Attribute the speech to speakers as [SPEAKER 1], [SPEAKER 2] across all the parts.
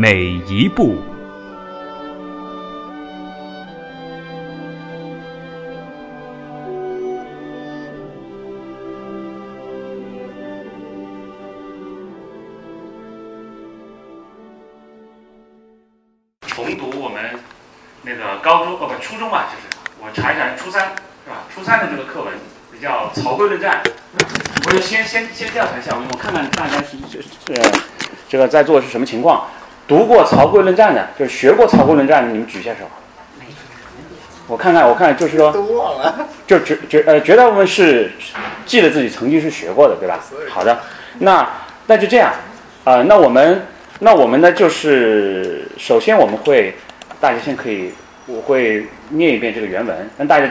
[SPEAKER 1] 每一步。
[SPEAKER 2] 重读我们那个高中哦不初中吧，就是我查一查初三是吧？初三的这个课文叫《曹刿论战》，我就先先先调查一下，我看看大家是是是这个在座是什么情况？读过《曹刿论战》的，就是学过《曹刿论战》的，你们举一下手。我看看，我看就是说，
[SPEAKER 3] 都忘了。
[SPEAKER 2] 就绝绝呃绝大部分是记得自己曾经是学过的，对吧？好的，那那就这样，啊、那我们那我们呢就是首先我们会大家先可以我会念一遍这个原文，让大家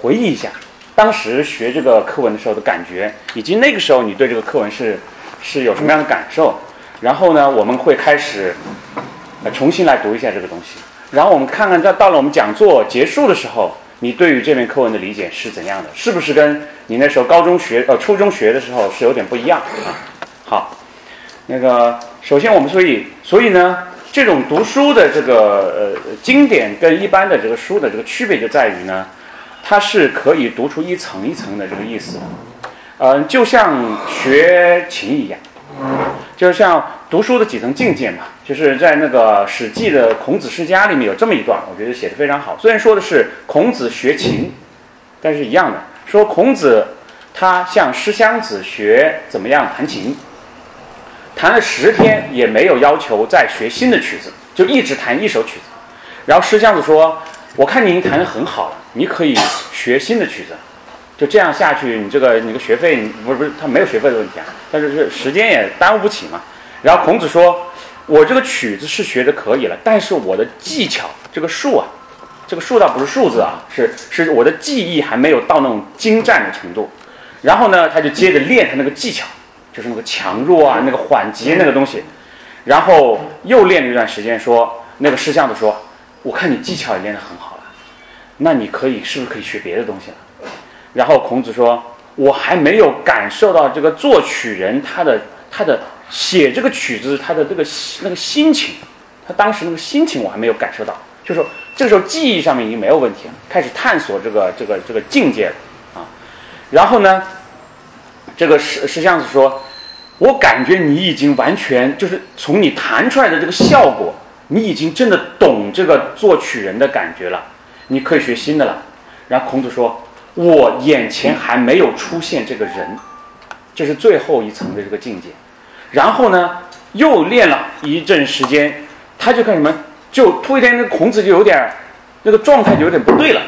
[SPEAKER 2] 回忆一下当时学这个课文的时候的感觉，以及那个时候你对这个课文是是有什么样的感受。然后呢，我们会开始呃重新来读一下这个东西。然后我们看看，到到了我们讲座结束的时候，你对于这篇课文的理解是怎样的？是不是跟你那时候高中学呃初中学的时候是有点不一样啊？好，那个首先我们所以所以呢，这种读书的这个呃经典跟一般的这个书的这个区别就在于呢，它是可以读出一层一层的这个意思的，嗯、就像学琴一样。就是像读书的几层境界嘛，就是在那个《史记》的《孔子世家》里面有这么一段，我觉得写的非常好。虽然说的是孔子学琴，但是一样的，说孔子他向师襄子学怎么样弹琴，弹了十天也没有要求再学新的曲子，就一直弹一首曲子。然后师襄子说：“我看你已经弹得很好，你可以学新的曲子。”就这样下去，你这个你个学费，不是不是他没有学费的问题啊，但是是时间也耽误不起嘛。然后孔子说：“我这个曲子是学的可以了，但是我的技巧，这个数啊，这个数倒不是数字啊，是是我的技艺还没有到那种精湛的程度。”然后呢，他就接着练他那个技巧，就是那个强弱啊，那个缓急那个东西。然后又练了一段时间，说那个师相子说：“我看你技巧也练得很好了，那你可以是不是可以学别的东西了？”然后孔子说：“我还没有感受到这个作曲人他的他的写这个曲子他的这个那个心情，他当时那个心情我还没有感受到。就说这个时候记忆上面已经没有问题了，开始探索这个这个这个境界了啊。然后呢，这个石石相子说：‘我感觉你已经完全就是从你弹出来的这个效果，你已经真的懂这个作曲人的感觉了，你可以学新的了。’然后孔子说。”我眼前还没有出现这个人，这是最后一层的这个境界。然后呢，又练了一阵时间，他就干什么？就突一天，那孔子就有点那个状态就有点不对了。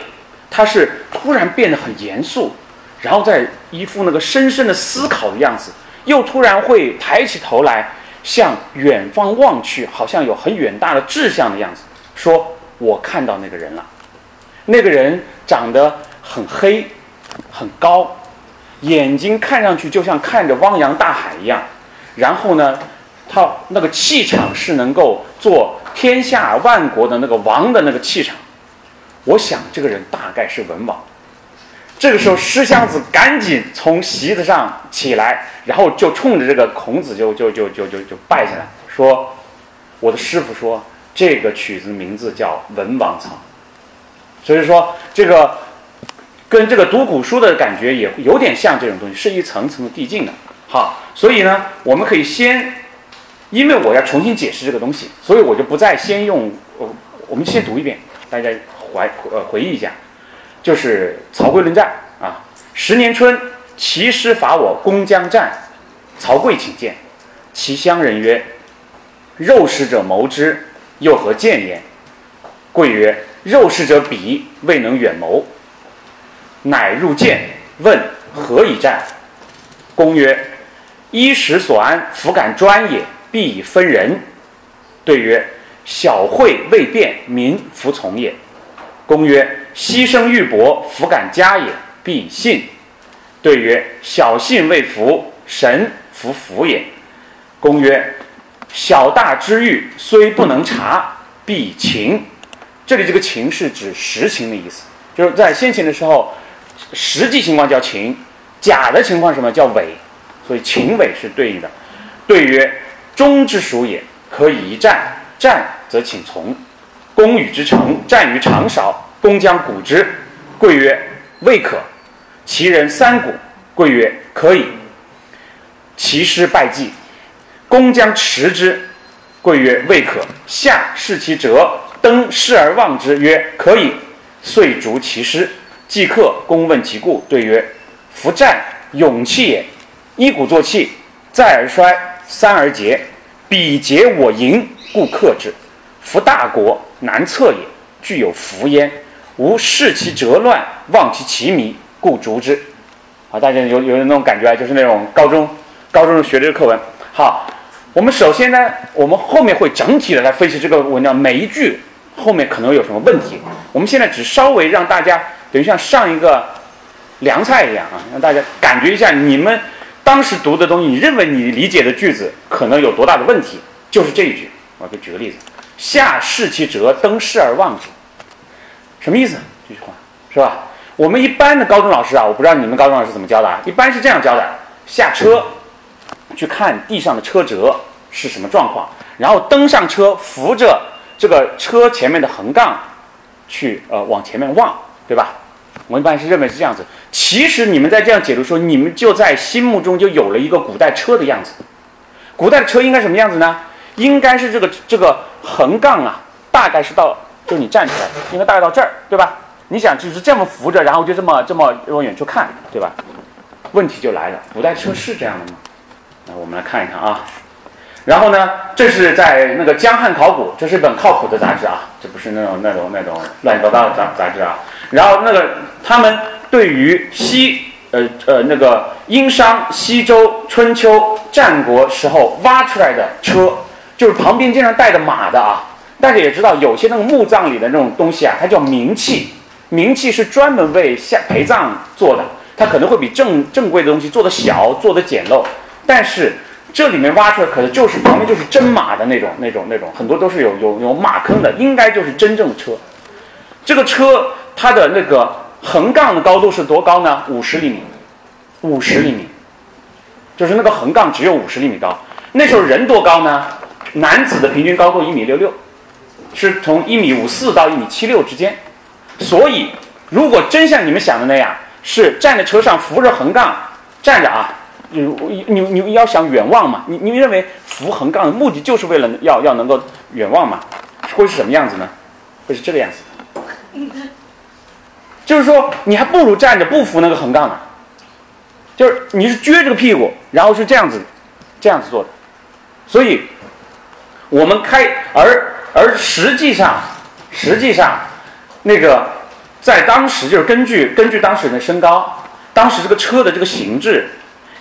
[SPEAKER 2] 他是突然变得很严肃，然后再一副那个深深的思考的样子，又突然会抬起头来向远方望去，好像有很远大的志向的样子，说：“我看到那个人了。”那个人长得。很黑，很高，眼睛看上去就像看着汪洋大海一样。然后呢，他那个气场是能够做天下万国的那个王的那个气场。我想这个人大概是文王。这个时候，师襄子赶紧从席子上起来，然后就冲着这个孔子就就就就就就拜下来，说：“我的师傅说这个曲子名字叫《文王操》。”所以说这个。跟这个读古书的感觉也有点像，这种东西是一层层递进的。好，所以呢，我们可以先，因为我要重新解释这个东西，所以我就不再先用，呃，我们先读一遍，大家怀呃回忆一下，就是《曹刿论战》啊。十年春，齐师伐我，攻江战，曹刿请见，其乡人曰：“肉食者谋之，又何见焉？”刿曰：“肉食者鄙，未能远谋。”乃入见，问何以战？公曰：“衣食所安，弗敢专也，必以分人。”对曰：“小惠未变，民服从也。公曰：牺牲玉帛，弗敢加也，必信。对曰：小信未服，神弗服也。公曰：小大之欲，虽不能察，必情。这里这个情是指实情的意思，就是在先秦的时候，实际情况叫情，假的情况什么叫伪，所以情伪是对应的。对曰：忠之属也，可以一战，战则请从。公与之成，战于长勺。公将鼓之，贵曰：“未可。”其人三鼓，贵曰：“可以。”其师败绩，公将持之，贵曰：“未可。”下视其折，登视而望之，曰：“可以。”遂逐其师。既克，公问其故，对曰：“夫战，勇气也。一鼓作气，再而衰，三而竭。彼竭我盈，故克之。夫大国，难测也，具有福焉。”无视其折乱，望其奇迷，故逐之。啊，大家有有那种感觉啊，就是那种高中高中学的这个课文。好，我们首先呢，我们后面会整体的来分析这个文章每一句后面可能有什么问题。我们现在只稍微让大家等于像上一个凉菜一样啊，让大家感觉一下你们当时读的东西，你认为你理解的句子可能有多大的问题？就是这一句，我给举个例子：下视其折，登视而望之。什么意思？这句话是吧？我们一般的高中老师啊，我不知道你们高中老师怎么教的啊。一般是这样教的：下车去看地上的车辙是什么状况，然后登上车，扶着这个车前面的横杠去呃往前面望，对吧？我一般是认为是这样子。其实你们在这样解读说，你们就在心目中就有了一个古代车的样子。古代的车应该什么样子呢？应该是这个这个横杠啊，大概是到。就是你站起来，应该大概到这儿，对吧？你想就是这么扶着，然后就这么这么往远处看，对吧？问题就来了，古代车是这样的吗？那我们来看一看啊。然后呢，这是在那个《江汉考古》，这是一本靠谱的杂志啊，这不是那种那种那种乱七八糟的杂杂志啊。然后那个他们对于西呃呃那个殷商、西周、春秋、战国时候挖出来的车，就是旁边经常带着马的啊。大家也知道，有些那个墓葬里的那种东西啊，它叫冥器。冥器是专门为下陪葬做的，它可能会比正正规的东西做的小，做的简陋。但是这里面挖出来，可能就是旁边就是真马的那种、那种、那种，很多都是有有有马坑的，应该就是真正的车。这个车它的那个横杠的高度是多高呢？五十厘米，五十厘米，就是那个横杠只有五十厘米高。那时候人多高呢？男子的平均高度一米六六。是从一米五四到一米七六之间，所以如果真像你们想的那样，是站在车上扶着横杠站着啊，你你你要想远望嘛，你你认为扶横杠的目的就是为了要要能够远望嘛？会是什么样子呢？会是这个样子，就是说你还不如站着不扶那个横杠呢，就是你是撅着个屁股，然后是这样子这样子做的，所以我们开而。而实际上，实际上，那个在当时就是根据根据当事人的身高，当时这个车的这个形制，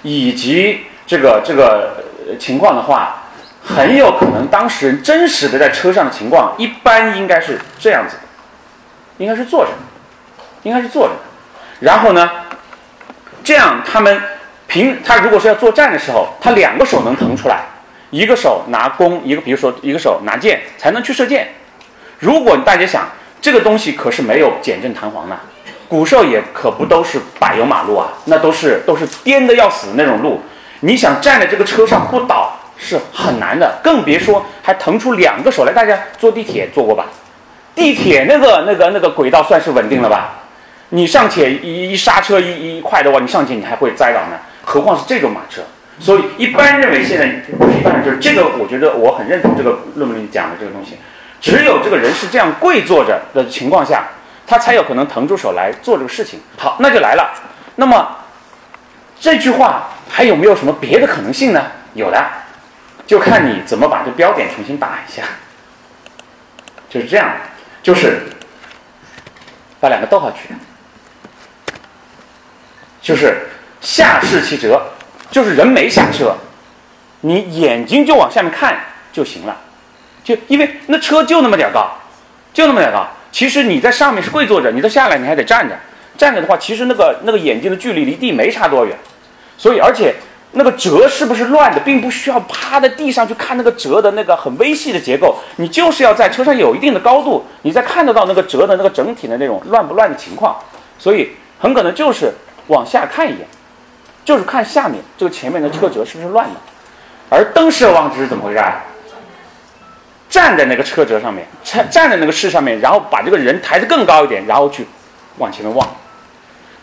[SPEAKER 2] 以及这个这个情况的话，很有可能当事人真实的在车上的情况，一般应该是这样子的，应该是坐着，应该是坐着。然后呢，这样他们平他如果是要作战的时候，他两个手能腾出来。一个手拿弓，一个比如说一个手拿箭，才能去射箭。如果大家想，这个东西可是没有减震弹簧的，古时候也可不都是柏油马路啊，那都是都是颠的要死的那种路。你想站在这个车上不倒是很难的，更别说还腾出两个手来。大家坐地铁坐过吧？地铁那个那个那个轨道算是稳定了吧？你尚且一一刹车一一快的话，你上去你还会栽倒呢，何况是这种马车？所以一般认为，现在一般人，就是这个，我觉得我很认同这个论文里讲的这个东西。只有这个人是这样跪坐着的情况下，他才有可能腾出手来做这个事情。好，那就来了。那么这句话还有没有什么别的可能性呢？有的，就看你怎么把这标点重新打一下。就是这样，就是把两个逗号去掉，就是下视其折。就是人没下车，你眼睛就往下面看就行了，就因为那车就那么点高，就那么点高。其实你在上面是跪坐着，你再下来你还得站着。站着的话，其实那个那个眼睛的距离离地没差多远。所以而且那个折是不是乱的，并不需要趴在地上去看那个折的那个很微细的结构。你就是要在车上有一定的高度，你再看得到那个折的那个整体的那种乱不乱的情况。所以很可能就是往下看一眼，就是看下面这个前面的车辙是不是乱的。而登视望之是怎么回事？站在那个车辙上面，站站在那个视上面，然后把这个人抬得更高一点，然后去往前面望。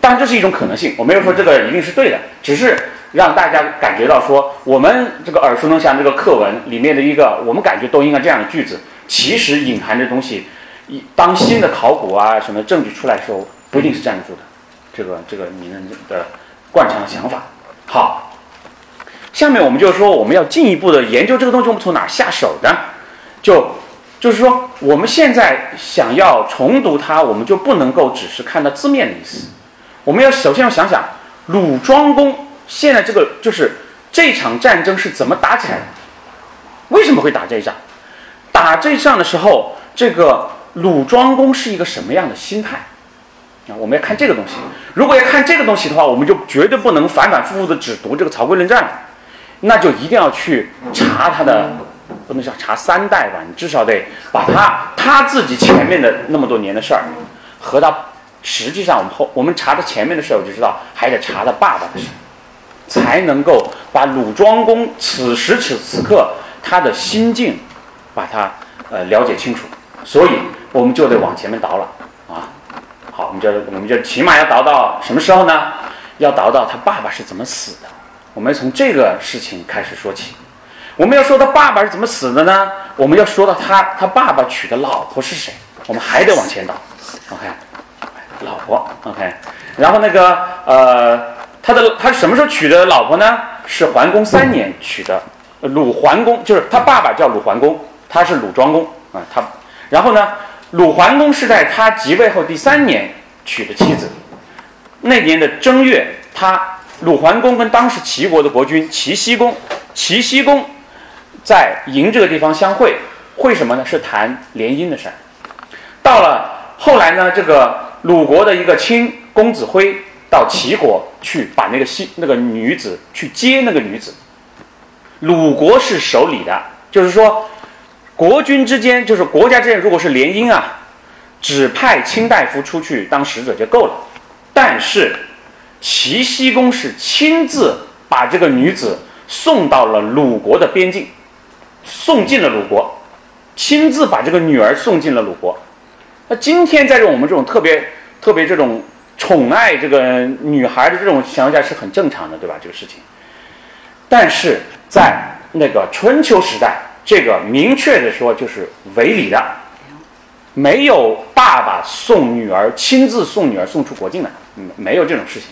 [SPEAKER 2] 当然，这是一种可能性，我没有说这个一定是对的，只是让大家感觉到说，我们这个耳熟能详这个课文里面的一个，我们感觉都应该这样的句子，其实隐含的东西，当新的考古啊什么证据出来的时候，不一定是站得住的。这个这个你们的惯常想法。好，下面我们就说我们要进一步的研究这个东西，我们从哪下手呢？就就是说，我们现在想要重读它，我们就不能够只是看到字面的意思。我们要首先要想想鲁庄公现在这个就是这场战争是怎么打起来的？为什么会打这一仗？打这一仗的时候，这个鲁庄公是一个什么样的心态？啊，我们要看这个东西。如果要看这个东西的话，我们就绝对不能反反复复的只读这个《曹刿论战》了，那就一定要去查他的，不能叫查三代吧，你至少得把他他自己前面的那么多年的事儿和他。实际上，我们后我们查他前面的事儿，我就知道还得查他爸爸的事，才能够把鲁庄公此时此此刻他的心境，把它呃了解清楚。所以我们就得往前面倒了。好，我们就我们就起码要倒到什么时候呢？要倒到他爸爸是怎么死的。我们从这个事情开始说起。我们要说他爸爸是怎么死的呢？我们要说到他他爸爸娶的老婆是谁？我们还得往前倒。OK。老婆，OK，然后那个呃，他的他什么时候娶的老婆呢？是桓公三年娶的，鲁桓公就是他爸爸叫鲁桓公，他是鲁庄公啊，他，然后呢，鲁桓公是在他即位后第三年娶的妻子，那年的正月，他鲁桓公跟当时齐国的国君齐僖公，齐僖公在营这个地方相会，会什么呢？是谈联姻的事儿，到了后来呢，这个。鲁国的一个卿公子辉到齐国去，把那个西那个女子去接那个女子。鲁国是守礼的，就是说，国君之间就是国家之间，如果是联姻啊，只派卿大夫出去当使者就够了。但是齐僖公是亲自把这个女子送到了鲁国的边境，送进了鲁国，亲自把这个女儿送进了鲁国。那今天在这我们这种特别。特别这种宠爱这个女孩的这种想法是很正常的，对吧？这个事情，但是在那个春秋时代，这个明确的说就是违礼的，没有爸爸送女儿亲自送女儿送出国境的，嗯，没有这种事情。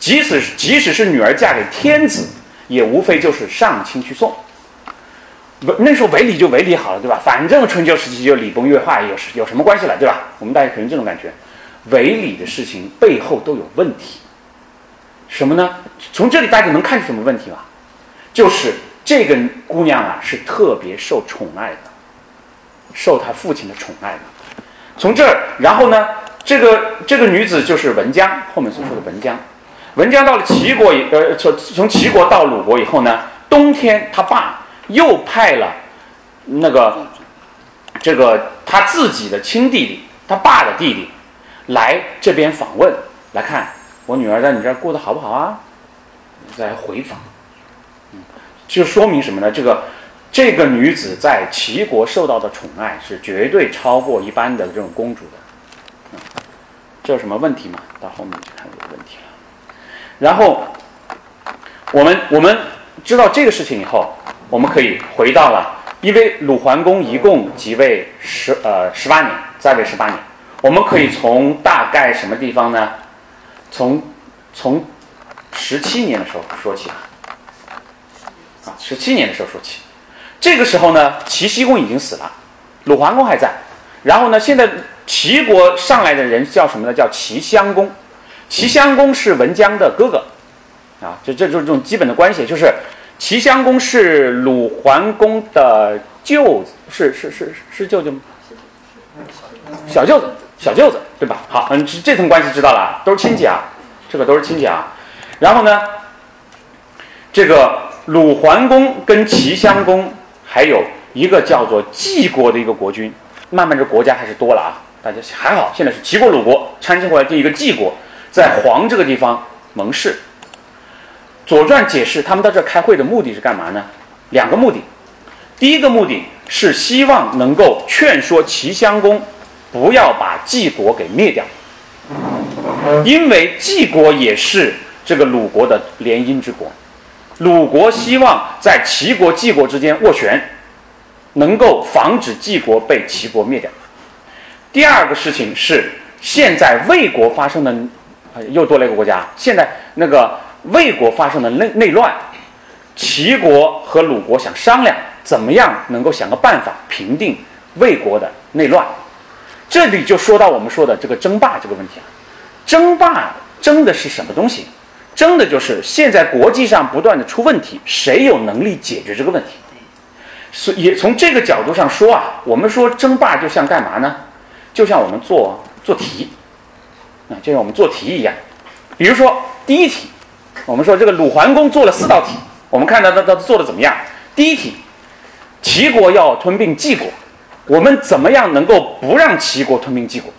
[SPEAKER 2] 即使即使是女儿嫁给天子，也无非就是上卿去送。那时候违礼就违礼好了，对吧？反正春秋时期就礼崩乐坏，有有什么关系了，对吧？我们大家可能这种感觉。违礼的事情背后都有问题，什么呢？从这里大家能看出什么问题吗？就是这个姑娘啊是特别受宠爱的，受她父亲的宠爱的。从这儿，然后呢，这个这个女子就是文姜，后面所说的文姜。文姜到了齐国以呃从从齐国到鲁国以后呢，冬天他爸又派了那个这个他自己的亲弟弟，他爸的弟弟。来这边访问，来看我女儿在你这儿过得好不好啊？在回访，就说明什么呢？这个这个女子在齐国受到的宠爱是绝对超过一般的这种公主的，这有什么问题吗？到后面就看有问题了。然后我们我们知道这个事情以后，我们可以回到了，因为鲁桓公一共即位十呃十八年，在位十八年。我们可以从大概什么地方呢？从从十七年的时候说起啊，啊，十七年的时候说起。这个时候呢，齐僖公已经死了，鲁桓公还在。然后呢，现在齐国上来的人叫什么呢？叫齐襄公。齐襄公是文姜的哥哥，啊，就这就是这种基本的关系，就是齐襄公是鲁桓公的舅子，是是是是舅舅吗？小舅子，小舅子，对吧？好，嗯，这这层关系知道了，都是亲戚啊，这个都是亲戚啊。然后呢，这个鲁桓公跟齐襄公，还有一个叫做晋国的一个国君，慢慢这国家还是多了啊。大家还好，现在是齐国、鲁国掺进过来这一个晋国，在黄这个地方盟誓。《左传》解释他们到这开会的目的是干嘛呢？两个目的，第一个目的是希望能够劝说齐襄公不要把晋国给灭掉，因为晋国也是这个鲁国的联姻之国，鲁国希望在齐国、晋国之间斡旋，能够防止晋国被齐国灭掉。第二个事情是，现在魏国发生的，又多了一个国家，现在那个。魏国发生的内内乱，齐国和鲁国想商量怎么样能够想个办法平定魏国的内乱。这里就说到我们说的这个争霸这个问题了。争霸争的是什么东西？争的就是现在国际上不断的出问题，谁有能力解决这个问题？所以从这个角度上说啊，我们说争霸就像干嘛呢？就像我们做做题，啊，就像我们做题一样。比如说第一题。我们说这个鲁桓公做了四道题，我们看他他他做的怎么样？第一题，齐国要吞并晋国，我们怎么样能够不让齐国吞并晋国？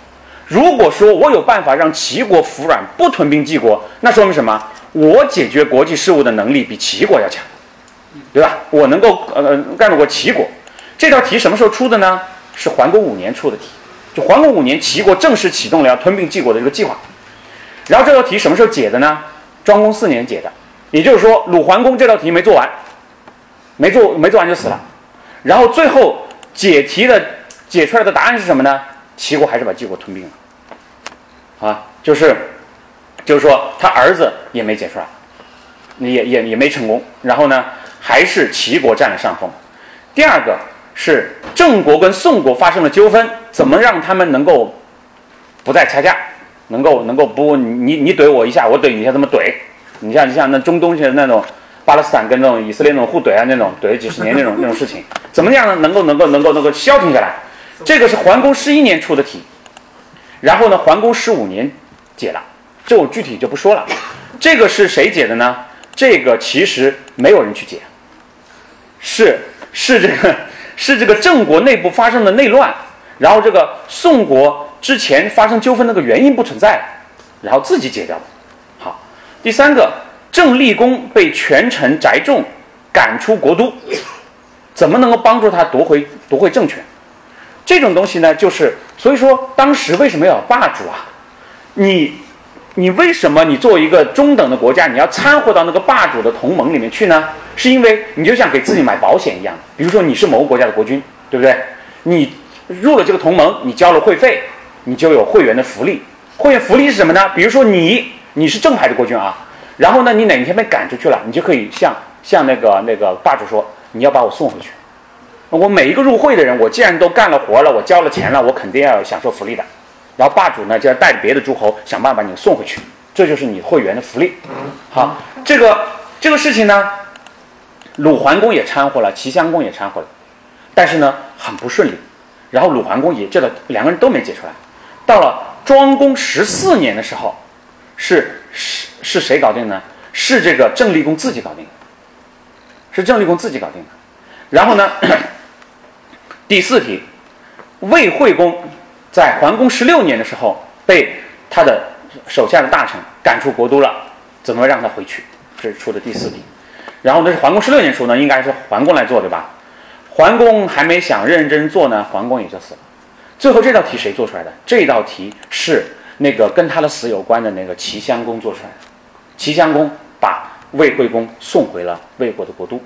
[SPEAKER 2] 如果说我有办法让齐国服软，不吞并晋国，那说明什么？我解决国际事务的能力比齐国要强，对吧？我能够呃干得过齐国。这道题什么时候出的呢？是桓公五年出的题，就桓公五年，齐国正式启动了要吞并晋国的这个计划。然后这道题什么时候解的呢？庄公四年解的，也就是说鲁桓公这道题没做完，没做没做完就死了。然后最后解题的解出来的答案是什么呢？齐国还是把晋国吞并了，啊，就是就是说他儿子也没解出来，也也也没成功。然后呢，还是齐国占了上风。第二个是郑国跟宋国发生了纠纷，怎么让他们能够不再掐架？能够能够不你你怼我一下，我怼你一下，这么怼？你像你像那中东现在那种巴勒斯坦跟那种以色列那种互怼啊，那种怼了几十年那种那种事情，怎么样？能够能够能够能够消停下来？这个是桓公十一年出的题，然后呢，桓公十五年解了，这我具体就不说了。这个是谁解的呢？这个其实没有人去解，是是这个 是这个郑国内部发生的内乱，然后这个宋国。之前发生纠纷那个原因不存在，然后自己解掉的。好，第三个，郑立公被权臣翟仲赶出国都，怎么能够帮助他夺回夺回政权？这种东西呢，就是所以说当时为什么要有霸主啊？你你为什么你作为一个中等的国家，你要掺和到那个霸主的同盟里面去呢？是因为你就像给自己买保险一样，比如说你是某个国家的国君，对不对？你入了这个同盟，你交了会费。你就有会员的福利，会员福利是什么呢？比如说你你是正牌的国君啊，然后呢你哪天被赶出去了，你就可以向向那个那个霸主说，你要把我送回去。我每一个入会的人，我既然都干了活了，我交了钱了，我肯定要享受福利的。然后霸主呢就要带着别的诸侯想办法把你送回去，这就是你会员的福利。好，这个这个事情呢，鲁桓公也掺和了，齐襄公也掺和了，但是呢很不顺利。然后鲁桓公也这个两个人都没解出来。到了庄公十四年的时候，是是是谁搞定呢？是这个郑立公自己搞定的，是郑立公自己搞定的。然后呢，第四题，魏惠公在桓公十六年的时候被他的手下的大臣赶出国都了，怎么让他回去？这是出的第四题。然后那是桓公十六年出呢，应该是桓公来做对吧？桓公还没想认真做呢，桓公也就死了。最后这道题谁做出来的？这道题是那个跟他的死有关的那个齐襄公做出来的。齐襄公把魏惠公送回了魏国的国都，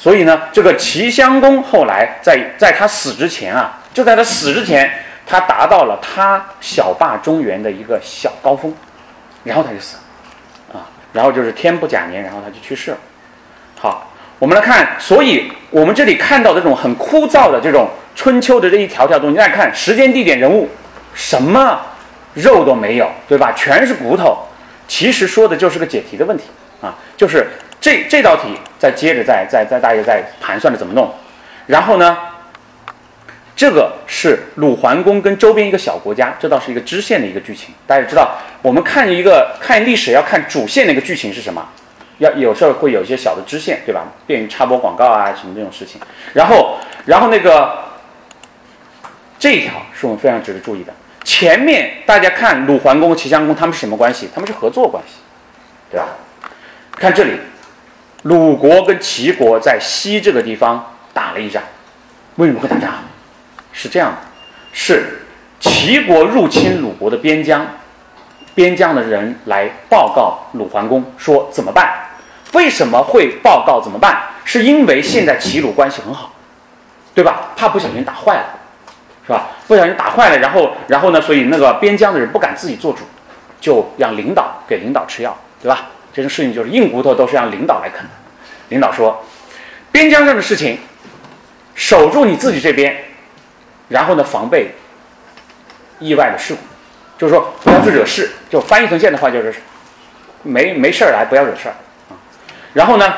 [SPEAKER 2] 所以呢，这个齐襄公后来在在他死之前啊，就在他死之前，他达到了他小霸中原的一个小高峰，然后他就死了啊，然后就是天不假年，然后他就去世了。好，我们来看，所以我们这里看到的这种很枯燥的这种。春秋的这一条条东西，大家看时间、地点、人物，什么肉都没有，对吧？全是骨头。其实说的就是个解题的问题啊，就是这这道题，再接着再再再大家再盘算着怎么弄。然后呢，这个是鲁桓公跟周边一个小国家，这倒是一个支线的一个剧情。大家知道，我们看一个看历史要看主线的一个剧情是什么？要有时候会有一些小的支线，对吧？便于插播广告啊，什么这种事情。然后，然后那个这一条是我们非常值得注意的。前面大家看鲁桓公、齐襄公他们是什么关系？他们是合作关系，对吧？看这里，鲁国跟齐国在西这个地方打了一仗。为什么会打仗？是这样的，是齐国入侵鲁国的边疆，边疆的人来报告鲁桓公说怎么办？为什么会报告怎么办？是因为现在齐鲁关系很好，对吧？怕不小心打坏了，是吧？不小心打坏了，然后，然后呢？所以那个边疆的人不敢自己做主，就让领导给领导吃药，对吧？这种事情就是硬骨头都是让领导来啃的。领导说，边疆上的事情，守住你自己这边，然后呢，防备意外的事故，就是说不要去惹事。就翻译成现的话就是，没没事儿来，不要惹事儿。然后呢？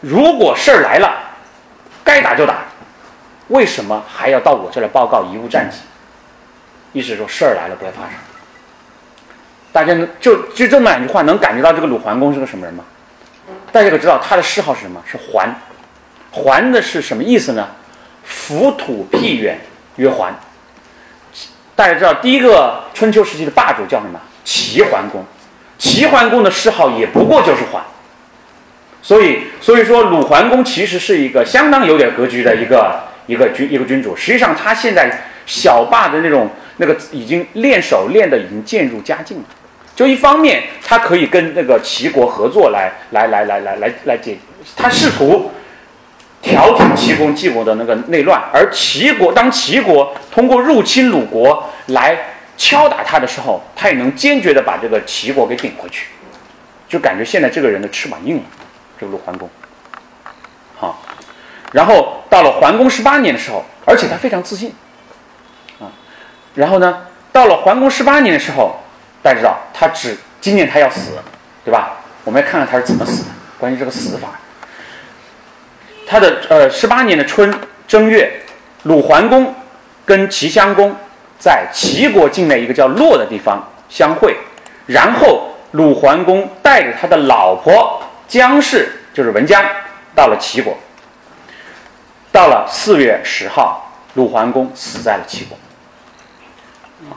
[SPEAKER 2] 如果事儿来了，该打就打，为什么还要到我这来报告贻误战绩？意思说事儿来了不要怕事儿。大家能就就这么两句话，能感觉到这个鲁桓公是个什么人吗？大家可知道他的谥号是什么？是桓。桓的是什么意思呢？浮土僻远曰桓。大家知道第一个春秋时期的霸主叫什么？齐桓公。齐桓公的谥号也不过就是桓，所以所以说鲁桓公其实是一个相当有点格局的一个一个君一个君主。实际上他现在小霸的那种那个已经练手练的已经渐入佳境了。就一方面他可以跟那个齐国合作来来来来来来来解，他试图调停齐国晋国的那个内乱，而齐国当齐国通过入侵鲁国来。敲打他的时候，他也能坚决的把这个齐国给顶回去，就感觉现在这个人的翅膀硬了，这个鲁桓公。好，然后到了桓公十八年的时候，而且他非常自信，啊，然后呢，到了桓公十八年的时候，大家知道他只今年他要死，对吧？我们要看看他是怎么死的，关于这个死法。他的呃十八年的春正月，鲁桓公跟齐襄公。在齐国境内一个叫洛的地方相会，然后鲁桓公带着他的老婆姜氏，就是文姜，到了齐国。到了四月十号，鲁桓公死在了齐国。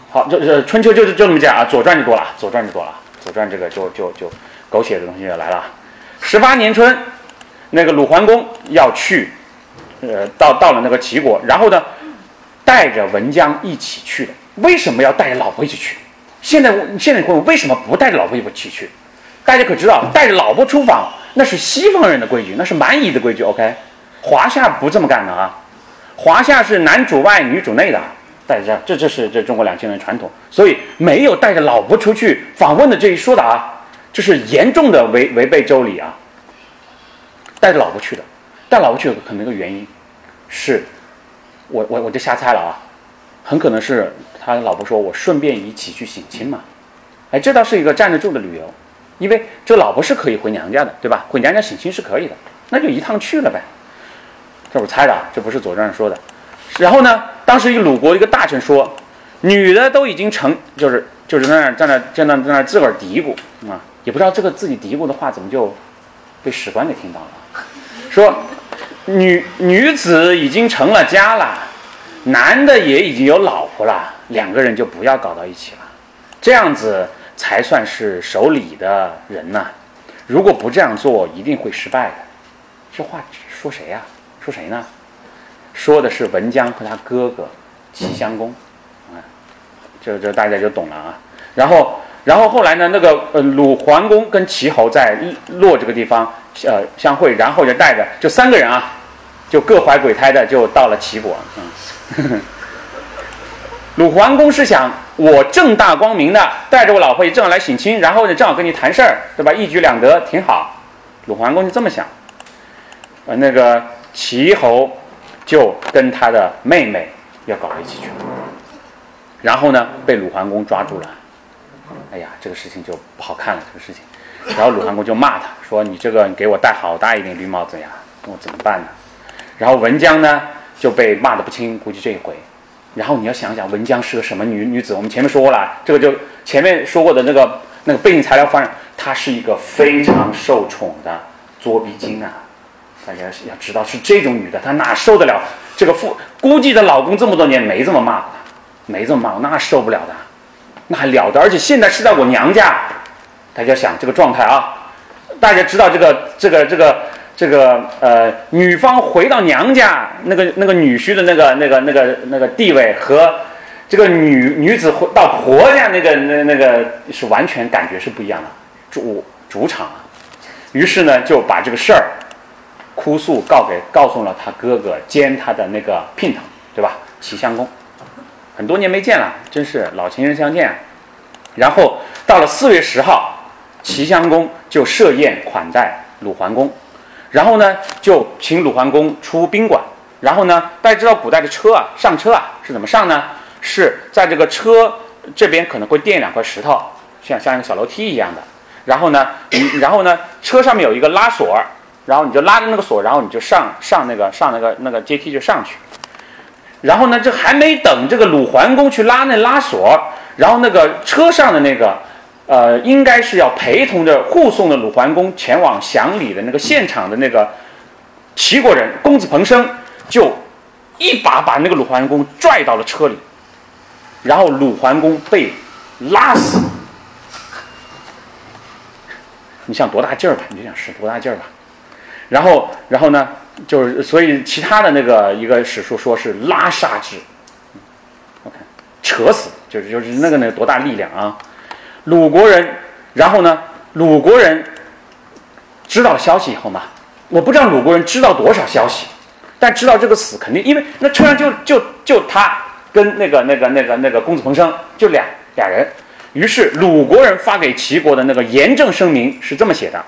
[SPEAKER 2] 好，这这春秋就是就这么讲啊，左传就多了，左传就多了，左传这个就就就狗血的东西就来了。十八年春，那个鲁桓公要去，呃，到到了那个齐国，然后呢？带着文姜一起去的，为什么要带着老婆一起去？现在现在问为什么不带着老婆一起去？大家可知道，带着老婆出访那是西方人的规矩，那是蛮夷的规矩。OK，华夏不这么干的啊，华夏是男主外女主内的。大家，这这是这中国两千年的传统，所以没有带着老婆出去访问的这一说的啊，这是严重的违违背周礼啊。带着老婆去的，带老婆去可能一个原因是。我我我就瞎猜了啊，很可能是他老婆说我顺便一起去省亲嘛，哎，这倒是一个站得住的理由，因为这老婆是可以回娘家的，对吧？回娘家省亲是可以的，那就一趟去了呗。这我猜的啊，这不是左传说的。然后呢，当时一个鲁国一个大臣说，女的都已经成，就是就是在那在那在那在那自个儿嘀咕啊，也不知道这个自己嘀咕的话怎么就被史官给听到了，说。女女子已经成了家了，男的也已经有老婆了，两个人就不要搞到一起了，这样子才算是守礼的人呢。如果不这样做，一定会失败的。这话说谁呀？说谁呢？说的是文姜和他哥哥齐襄公。啊，这这大家就懂了啊。然后，然后后来呢？那个呃，鲁桓公跟齐侯在洛这个地方。呃，相会，然后就带着，就三个人啊，就各怀鬼胎的，就到了齐国。嗯，鲁桓公是想，我正大光明的带着我老婆也正好来省亲，然后呢，正好跟你谈事儿，对吧？一举两得，挺好。鲁桓公就这么想。呃，那个齐侯就跟他的妹妹要搞到一起去了，然后呢，被鲁桓公抓住了。哎呀，这个事情就不好看了，这个事情。然后鲁桓公就骂他说：“你这个你给我戴好大一顶绿帽子呀，我怎么办呢？”然后文姜呢就被骂得不轻，估计这一回。然后你要想想文姜是个什么女女子？我们前面说过了，这个就前面说过的那个那个背景材料方，她是一个非常受宠的作逼精啊！大家要知道是这种女的，她哪受得了这个父估计她老公这么多年没这么骂过她，没这么骂过，那受不了的，那还了得！而且现在是在我娘家，大家想这个状态啊，大家知道这个这个这个这个呃，女方回到娘家那个那个女婿的那个那个那个那个地位和这个女女子回到婆家那个那那个是完全感觉是不一样的，主主场啊，于是呢就把这个事儿。哭诉告给告诉了他哥哥兼他的那个姘头，对吧？齐襄公，很多年没见了，真是老情人相见啊。然后到了四月十号，齐襄公就设宴款待鲁桓公，然后呢就请鲁桓公出宾馆。然后呢，大家知道古代的车啊，上车啊是怎么上呢？是在这个车这边可能会垫两块石头，像像一个小楼梯一样的。然后呢，然后呢，车上面有一个拉锁。然后你就拉着那个锁，然后你就上上那个上那个那个阶梯就上去。然后呢，这还没等这个鲁桓公去拉那拉锁，然后那个车上的那个呃，应该是要陪同着护送的鲁桓公前往享礼的那个现场的那个齐国人公子彭生，就一把把那个鲁桓公拽到了车里，然后鲁桓公被拉死。你想多大劲儿吧？你就想使多大劲儿吧？然后，然后呢，就是所以其他的那个一个史书说是拉杀之，OK，扯死，就是就是那个那个多大力量啊！鲁国人，然后呢，鲁国人知道消息以后嘛，我不知道鲁国人知道多少消息，但知道这个死肯定，因为那车上就就就他跟那个那个那个那个公子彭生就俩俩人，于是鲁国人发给齐国的那个严正声明是这么写的。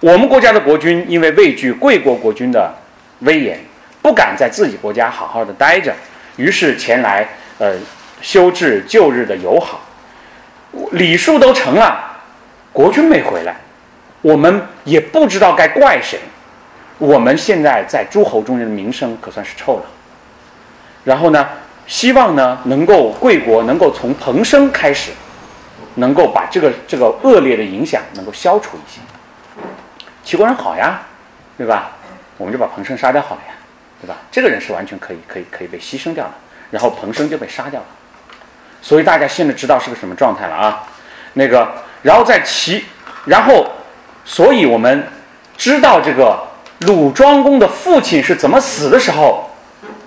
[SPEAKER 2] 我们国家的国君因为畏惧贵国国君的威严，不敢在自己国家好好的待着，于是前来呃修治旧日的友好。礼数都成了，国君没回来，我们也不知道该怪谁。我们现在在诸侯中间的名声可算是臭了。然后呢，希望呢能够贵国能够从彭生开始，能够把这个这个恶劣的影响能够消除一些。齐国人好呀，对吧？我们就把彭生杀掉好了呀，对吧？这个人是完全可以、可以、可以被牺牲掉的，然后彭生就被杀掉了。所以大家现在知道是个什么状态了啊？那个，然后在齐，然后，所以我们知道这个鲁庄公的父亲是怎么死的时候，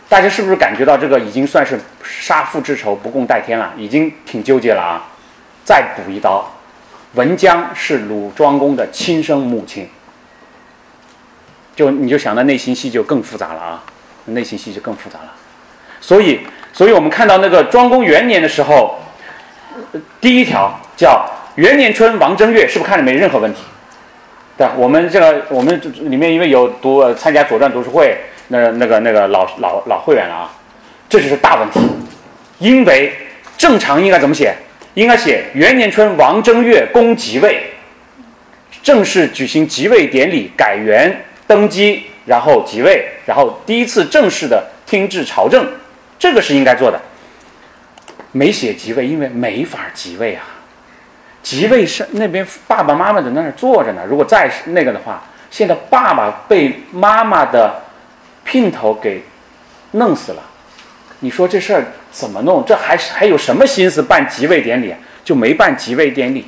[SPEAKER 2] 大家是不是感觉到这个已经算是杀父之仇不共戴天了？已经挺纠结了啊！再补一刀，文姜是鲁庄公的亲生母亲。就你就想到内心戏就更复杂了啊，内心戏就更复杂了，所以，所以我们看到那个庄公元年的时候，第一条叫元年春王正月，是不是看着没任何问题？对？我们这个我们里面因为有读参加左传读书会，那那个那个老老老会员了啊，这就是大问题，因为正常应该怎么写？应该写元年春王正月公即位，正式举行即位典礼，改元。登基，然后即位，然后第一次正式的听治朝政，这个是应该做的。没写即位，因为没法即位啊。即位是那边爸爸妈妈在那儿坐着呢。如果再那个的话，现在爸爸被妈妈的姘头给弄死了，你说这事儿怎么弄？这还是还有什么心思办即位典礼？就没办即位典礼，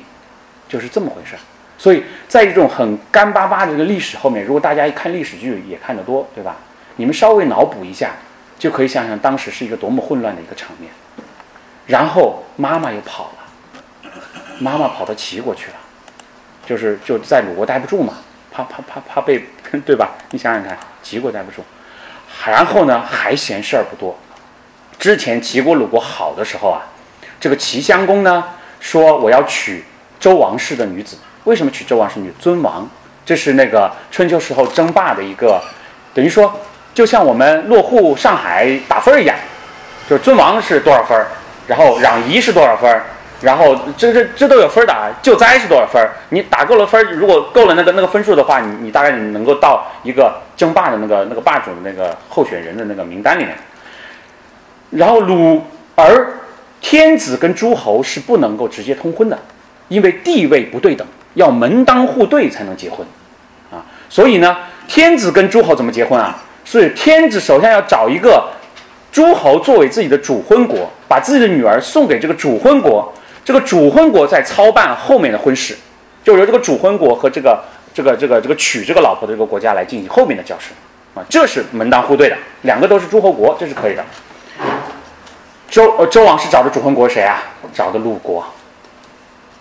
[SPEAKER 2] 就是这么回事儿。所以在这种很干巴巴的这个历史后面，如果大家一看历史剧也看得多，对吧？你们稍微脑补一下，就可以想想当时是一个多么混乱的一个场面。然后妈妈又跑了，妈妈跑到齐国去了，就是就在鲁国待不住嘛，怕怕怕怕被，对吧？你想想看，齐国待不住，然后呢还嫌事儿不多。之前齐国鲁国好的时候啊，这个齐襄公呢说我要娶周王室的女子。为什么娶周王室女尊王？这是那个春秋时候争霸的一个，等于说，就像我们落户上海打分一样，就是尊王是多少分，然后攘夷是多少分，然后这这这都有分的啊，救灾是多少分？你打够了分，如果够了那个那个分数的话，你你大概你能够到一个争霸的那个那个霸主的那个候选人的那个名单里面。然后鲁而天子跟诸侯是不能够直接通婚的，因为地位不对等，要门当户对才能结婚啊。所以呢，天子跟诸侯怎么结婚啊？是天子首先要找一个诸侯作为自己的主婚国，把自己的女儿送给这个主婚国。这个主婚国在操办后面的婚事，就由这个主婚国和这个这个这个这个娶这个老婆的这个国家来进行后面的交涉，啊，这是门当户对的，两个都是诸侯国，这是可以的。周呃周王室找的主婚国谁啊？找的鲁国，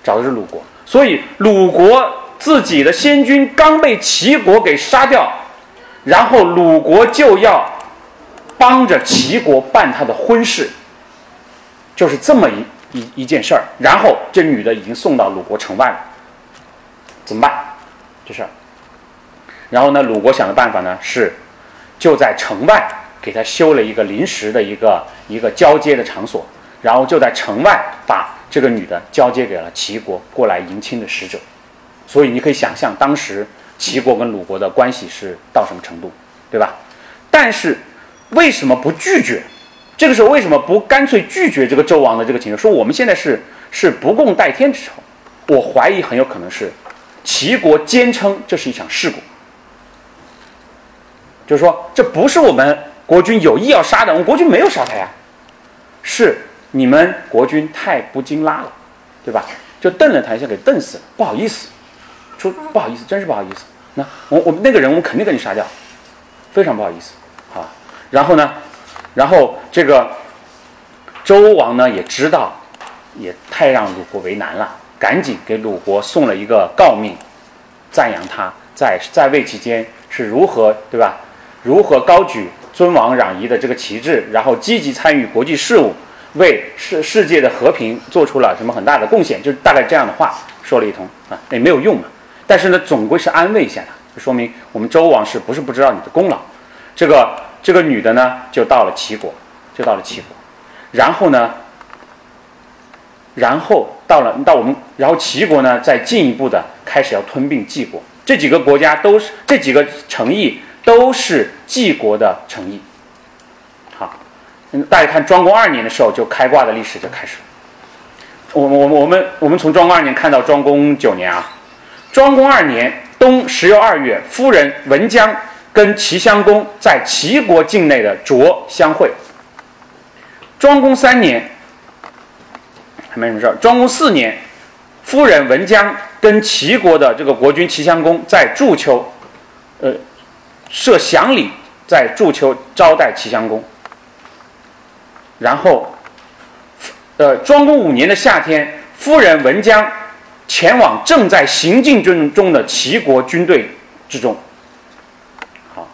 [SPEAKER 2] 找的是鲁国，所以鲁国自己的先君刚被齐国给杀掉，然后鲁国就要帮着齐国办他的婚事，就是这么一。一一件事儿，然后这女的已经送到鲁国城外了，怎么办？这事儿，然后呢，鲁国想的办法呢是，就在城外给他修了一个临时的一个一个交接的场所，然后就在城外把这个女的交接给了齐国过来迎亲的使者，所以你可以想象当时齐国跟鲁国的关系是到什么程度，对吧？但是为什么不拒绝？这个时候为什么不干脆拒绝这个周王的这个请求？说我们现在是是不共戴天之仇。我怀疑很有可能是齐国坚称这是一场事故，就是说这不是我们国君有意要杀的，我们国君没有杀他呀，是你们国君太不经拉了，对吧？就瞪了他一下，给瞪死了，不好意思，说不好意思，真是不好意思。那我我那个人我肯定给你杀掉，非常不好意思，好，然后呢？然后这个周王呢也知道，也太让鲁国为难了，赶紧给鲁国送了一个诰命，赞扬他在在位期间是如何对吧？如何高举尊王攘夷的这个旗帜，然后积极参与国际事务，为世世界的和平做出了什么很大的贡献？就大概这样的话说了一通啊，也没有用嘛。但是呢，总归是安慰一下他，就说明我们周王室不是不知道你的功劳，这个。这个女的呢，就到了齐国，就到了齐国，然后呢，然后到了到我们，然后齐国呢，再进一步的开始要吞并晋国，这几个国家都是这几个城邑都是晋国的城邑。大家看庄公二年的时候就开挂的历史就开始了。我我我们我们从庄公二年看到庄公九年啊，庄公二年冬十月二月，夫人文姜。跟齐襄公在齐国境内的卓相会。庄公三年还没什么事儿。庄公四年，夫人文姜跟齐国的这个国君齐襄公在祝丘，呃，设祥礼，在祝丘招待齐襄公。然后，呃，庄公五年的夏天，夫人文姜前往正在行进中中的齐国军队之中。好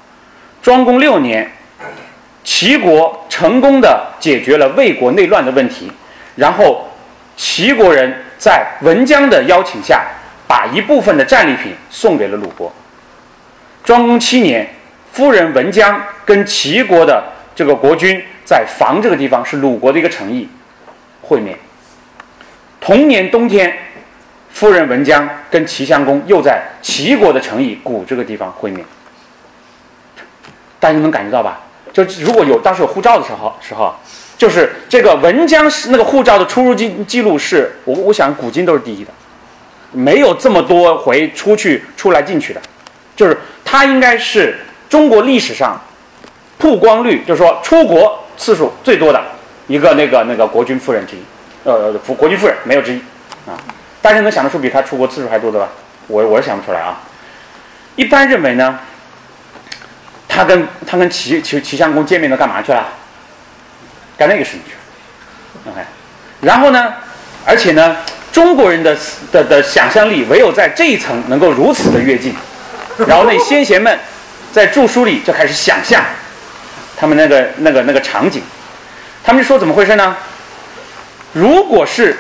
[SPEAKER 2] 庄公六年，齐国成功的解决了魏国内乱的问题，然后齐国人在文姜的邀请下，把一部分的战利品送给了鲁国。庄公七年，夫人文姜跟齐国的这个国君在房这个地方是鲁国的一个城邑会面。同年冬天，夫人文姜跟齐襄公又在齐国的城邑谷这个地方会面。大家能感觉到吧？就如果有当时有护照的时候，时候就是这个文姜是那个护照的出入记记录是，我我想古今都是第一的，没有这么多回出去出来进去的，就是他应该是中国历史上曝光率，就是说出国次数最多的一个那个那个国君夫人之一，呃，国君夫人没有之一啊。大家能想得出比他出国次数还多的吧？我我是想不出来啊。一般认为呢。他跟他跟齐齐齐襄公见面都干嘛去了？干那个事情去了。OK，然后呢？而且呢，中国人的的的想象力唯有在这一层能够如此的跃进。然后那先贤们在著书里就开始想象他们那个那个那个场景。他们就说怎么回事呢？如果是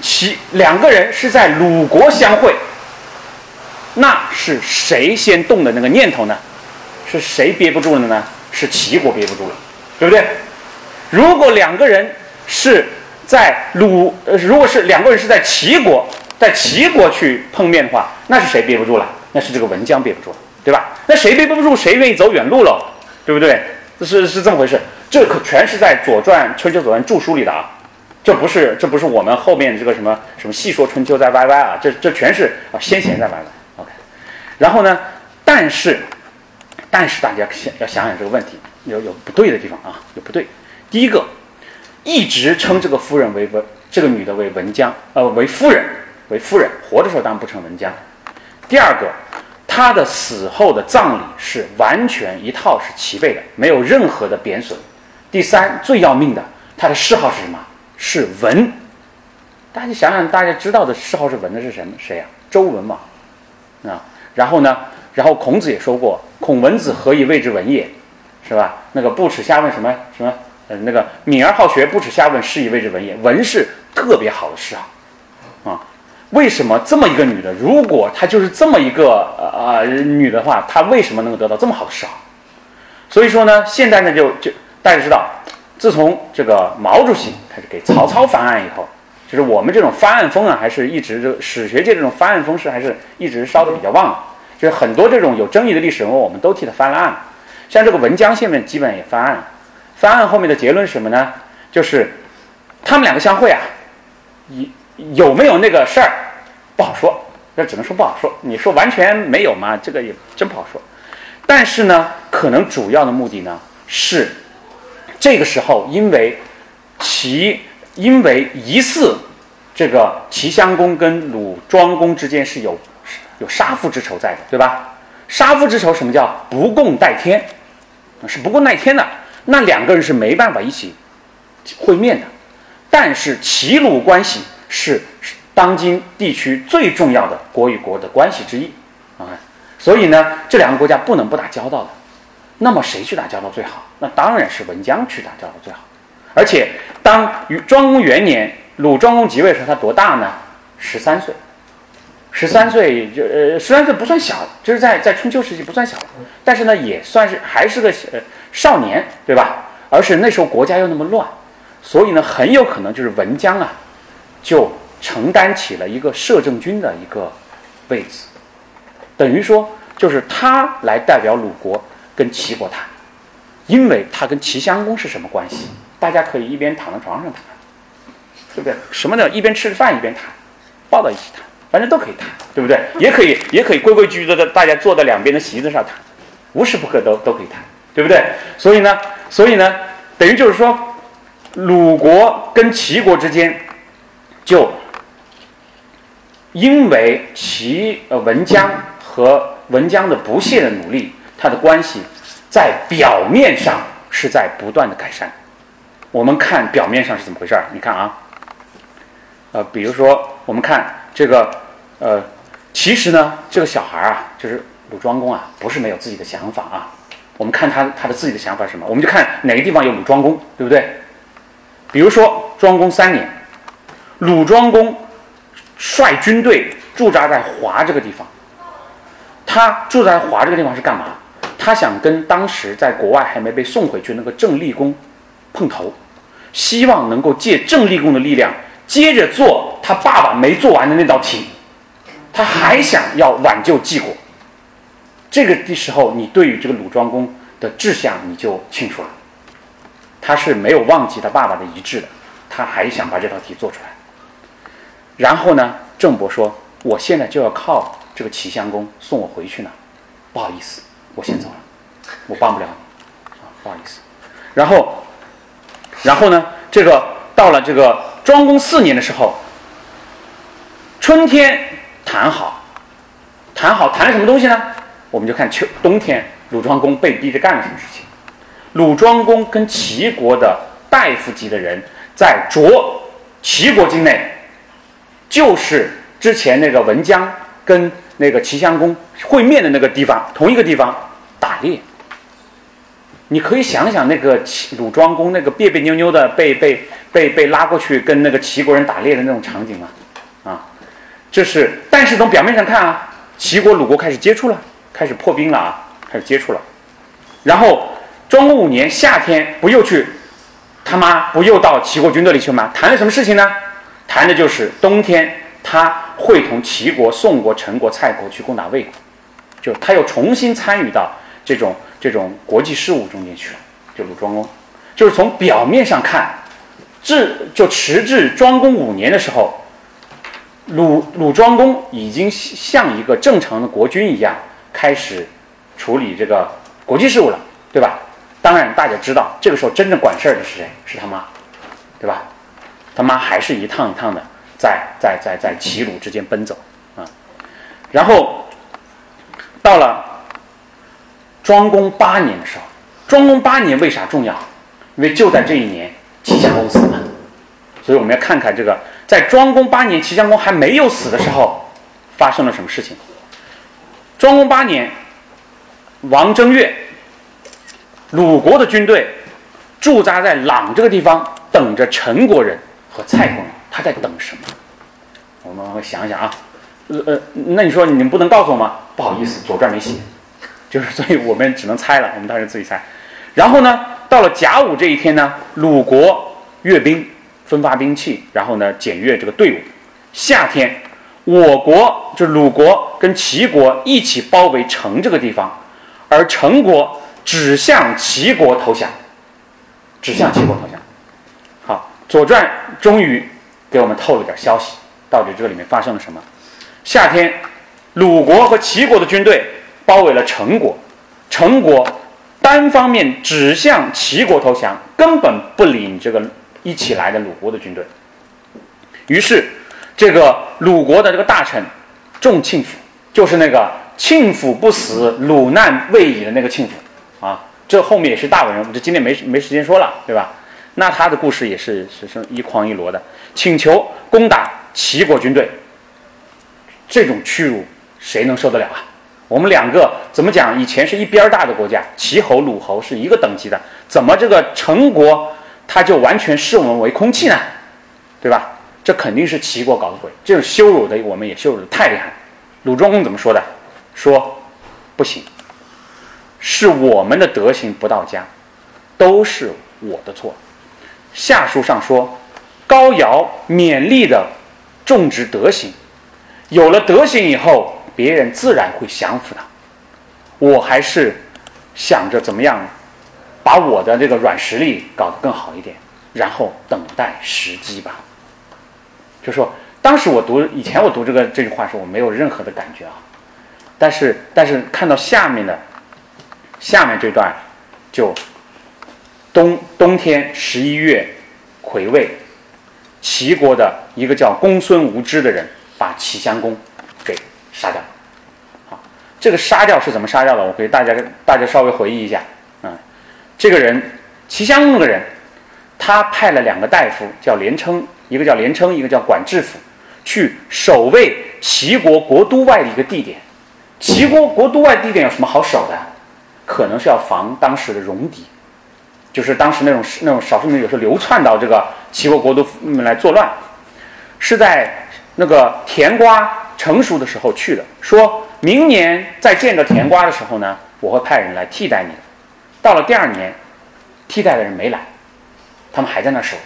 [SPEAKER 2] 齐两个人是在鲁国相会，那是谁先动的那个念头呢？是谁憋不住了呢？是齐国憋不住了，对不对？如果两个人是在鲁呃，如果是两个人是在齐国，在齐国去碰面的话，那是谁憋不住了？那是这个文姜憋不住了，对吧？那谁憋不住，谁愿意走远路喽，对不对？是是这么回事。这可全是在《左传》《春秋左传》注书里的啊，这不是这不是我们后面这个什么什么细说春秋在 YY 啊，这这全是啊先贤在 YY。OK，然后呢，但是但是大家想要想想这个问题，有有不对的地方啊，有不对。第一个，一直称这个夫人为文，这个女的为文姜，呃，为夫人，为夫人，活的时候当然不称文姜。第二个。他的死后的葬礼是完全一套是齐备的，没有任何的贬损。第三，最要命的，他的谥号是什么？是文。大家想想，大家知道的谥号是文的是什么？谁呀？周文嘛。啊，然后呢？然后孔子也说过：“孔文子何以谓之文也？”是吧？那个不耻下问什么什么？呃，那个敏而好学，不耻下问，是以谓之文也。文是特别好的谥号，为什么这么一个女的，如果她就是这么一个呃呃女的话，她为什么能够得到这么好的谥号？所以说呢，现在呢就就大家知道，自从这个毛主席开始给曹操翻案以后，就是我们这种翻案风啊，还是一直这史学界这种翻案风势还是一直烧的比较旺。就是很多这种有争议的历史人物，我们都替他翻了案。像这个文江现在基本也翻案了。翻案后面的结论是什么呢？就是他们两个相会啊，一。有没有那个事儿，不好说，这只能说不好说。你说完全没有吗？这个也真不好说。但是呢，可能主要的目的呢是，这个时候因为齐因为疑似这个齐襄公跟鲁庄公之间是有有杀父之仇在的，对吧？杀父之仇什么叫不共戴天？是不共戴天的。那两个人是没办法一起会面的。但是齐鲁关系。是当今地区最重要的国与国的关系之一啊，所以呢，这两个国家不能不打交道的。那么谁去打交道最好？那当然是文姜去打交道最好。而且当庄公元年，鲁庄公即位时，候，他多大呢？十三岁。十三岁就呃，十三岁不算小，就是在在春秋时期不算小，但是呢，也算是还是个呃少年，对吧？而是那时候国家又那么乱，所以呢，很有可能就是文姜啊。就承担起了一个摄政军的一个位置，等于说就是他来代表鲁国跟齐国谈，因为他跟齐襄公是什么关系？大家可以一边躺在床上谈，对不对？什么的，一边吃着饭一边谈，抱到一起谈，反正都可以谈，对不对？也可以，也可以规规矩矩的大家坐在两边的席子上谈，无时不刻都都可以谈，对不对？所以呢，所以呢，等于就是说，鲁国跟齐国之间。就因为齐呃文姜和文姜的不懈的努力，他的关系在表面上是在不断的改善。我们看表面上是怎么回事儿？你看啊，呃，比如说我们看这个呃，其实呢，这个小孩啊，就是鲁庄公啊，不是没有自己的想法啊。我们看他他的自己的想法是什么？我们就看哪个地方有鲁庄公，对不对？比如说庄公三年。鲁庄公率军队驻扎在华这个地方。他驻在华这个地方是干嘛？他想跟当时在国外还没被送回去那个郑立公碰头，希望能够借郑立公的力量，接着做他爸爸没做完的那道题。他还想要挽救晋国。这个的时候，你对于这个鲁庄公的志向你就清楚了。他是没有忘记他爸爸的遗志的，他还想把这道题做出来。然后呢？郑伯说：“我现在就要靠这个齐襄公送我回去呢，不好意思，我先走了，我帮不了你啊，不好意思。”然后，然后呢？这个到了这个庄公四年的时候，春天谈好，谈好谈了什么东西呢？我们就看秋冬天，鲁庄公被逼着干了什么事情？鲁庄公跟齐国的大夫级的人在卓齐国境内。就是之前那个文姜跟那个齐襄公会面的那个地方，同一个地方打猎。你可以想想那个齐鲁庄公那个别别扭扭的被被被被拉过去跟那个齐国人打猎的那种场景吗？啊，这是，但是从表面上看啊，齐国鲁国开始接触了，开始破冰了啊，开始接触了。然后庄公五年夏天不又去他妈不又到齐国军队里去吗？谈了什么事情呢？谈的就是冬天他会同齐国、宋国、陈国、蔡国去攻打魏国，就他又重新参与到这种这种国际事务中间去了。就鲁庄公，就是从表面上看，至就迟至庄公五年的时候，鲁鲁庄公已经像一个正常的国君一样，开始处理这个国际事务了，对吧？当然，大家知道，这个时候真正管事儿的是谁？是他妈，对吧？他妈还是一趟一趟的在在在在齐鲁之间奔走啊。然后到了庄公八年的时候。庄公八年为啥重要？因为就在这一年，齐襄公死了，所以我们要看看这个，在庄公八年齐襄公还没有死的时候，发生了什么事情。庄公八年，王正月，鲁国的军队驻扎在朗这个地方，等着陈国人和蔡公。他在等什么？我们想想啊，呃呃，那你说你们不能告诉我吗？不好意思，《左传》没写，就是所以我们只能猜了，我们当时自己猜。然后呢，到了甲午这一天呢，鲁国阅兵，分发兵器，然后呢检阅这个队伍。夏天，我国就是鲁国跟齐国一起包围城这个地方，而陈国只向齐国投降，只向齐国投降。《左传》终于给我们透了点消息，到底这个里面发生了什么？夏天，鲁国和齐国的军队包围了陈国，陈国。单方面指向齐国投降，根本不领这个一起来的鲁国的军队。于是，这个鲁国的这个大臣仲庆府，就是那个庆府不死，鲁难未已的那个庆府啊，这后面也是大文人，这今天没没时间说了，对吧？那他的故事也是是是一筐一箩的，请求攻打齐国军队，这种屈辱谁能受得了啊？我们两个怎么讲？以前是一边大的国家，齐侯、鲁侯是一个等级的，怎么这个陈国他就完全视我们为空气呢？对吧？这肯定是齐国搞的鬼，这种羞辱的我们也羞辱的太厉害。鲁庄公怎么说的？说不行，是我们的德行不到家，都是我的错。下书上说，高尧勉励的种植德行，有了德行以后。别人自然会降服他，我还是想着怎么样把我的这个软实力搞得更好一点，然后等待时机吧。就说当时我读以前我读这个这句话时，我没有任何的感觉啊，但是但是看到下面的下面这段，就冬冬天十一月癸未，齐国的一个叫公孙无知的人把齐襄公给。杀掉，好，这个杀掉是怎么杀掉的？我给大家大家稍微回忆一下，嗯，这个人齐襄公这个人，他派了两个大夫，叫连称，一个叫连称，一个叫管制府，去守卫齐国国都外的一个地点。齐国国都外地点有什么好守的？可能是要防当时的戎狄，就是当时那种那种少数民族有时候流窜到这个齐国国都来作乱，是在那个甜瓜。成熟的时候去的，说明年再见着甜瓜的时候呢，我会派人来替代你。到了第二年，替代的人没来，他们还在那守，